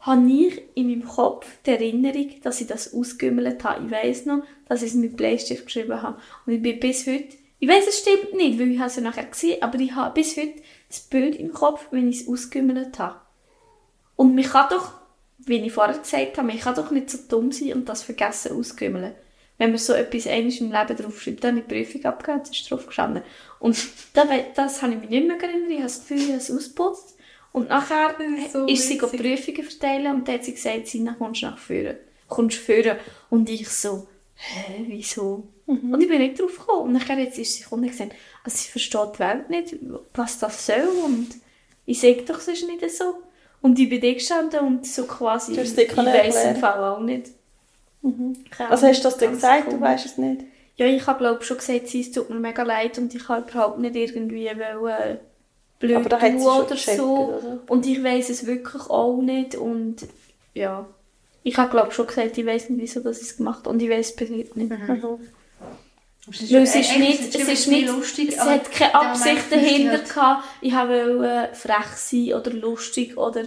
habe ich in meinem Kopf die Erinnerung, dass ich das ausgümmelt habe. Ich weiss noch, dass ich es mit Bleistift geschrieben habe. Und ich bin bis heute, ich weiss, es stimmt nicht, weil ich es nachher gesehen, aber ich habe bis heute das Bild im Kopf, wenn ich es ausgümmelt habe. Und man kann doch, wie ich vorher gesagt habe, man kann doch nicht so dumm sein und das vergessen ausgümmeln. Wenn man so etwas einmal im Leben draufschreibt, dann habe ich die Prüfung abgegeben, ist drauf gestanden. Und das, das habe ich mich nicht mehr erinnert, ich habe das Gefühl, ich habe es ausgeputzt. Und nachher ist so ist sie witzig. die Prüfungen verteilen und dann hat sie gesagt, Sina, kommst du nach vorne. Kommst vorne. Und ich so, hä, wieso? Und ich bin nicht drauf gekommen. Und nachher jetzt ist sie gekommen und gesagt, also sie versteht die Welt nicht, was das soll. Und ich sage doch, es ist nicht so. Und ich bin da gestanden und so quasi, ich weiss im. Fall auch nicht. Keine Was hast du das denn gesagt? ganz Du komisch. weißt es nicht. Ja, ich habe glaube schon gesagt, sie, es tut mir mega leid und ich habe überhaupt nicht irgendwie wollen, blöd Aber da hat sie oder gecheckt, so. oder? Und ich weiß es wirklich auch nicht und ja. Ich habe glaube schon gesagt, ich weiß nicht, wieso das ich es gemacht und ich weiß es bis heute nicht. Weil es ist nicht, es ist nicht, lustig. es hat keine Absicht dahinter gehabt. Ich wollte frech sein oder lustig oder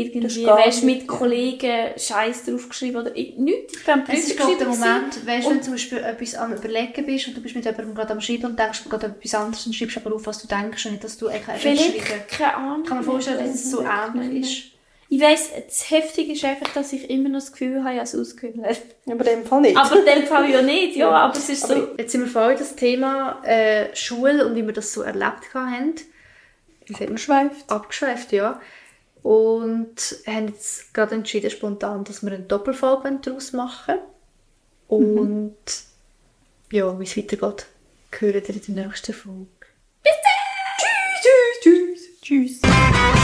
irgendwie, weißt, mit Kollegen Scheiß draufgeschrieben oder ich- nichts. Ich bin Es ist glaube der Moment, weißt wenn du zum Beispiel etwas am Überlegen bist und du bist mit jemandem gerade am Schreiben und denkst gerade etwas anderes und schreibst aber auf, was du denkst und nicht, dass du schreiben Vielleicht, keine Ahnung. Ich kann mir vorstellen, dass es so ähnlich ist. Ich weiss, das Heftige ist einfach, dass ich immer noch das Gefühl habe, ich habe es ausgehört. Aber in dem Fall nicht. Aber in dem Fall ja nicht, ja, aber es ist so... Aber jetzt sind wir voll das Thema äh, Schule und wie wir das so erlebt haben. Wie sagt man? Schweift. Abgeschweift, ja und haben jetzt gerade entschieden, spontan, dass wir eine Doppelfolge daraus machen. Mhm. Und mhm. ja, wie es weitergeht, hören wir in der nächsten Folge. Bis dann! Tschüss, tschüss, tschüss! tschüss.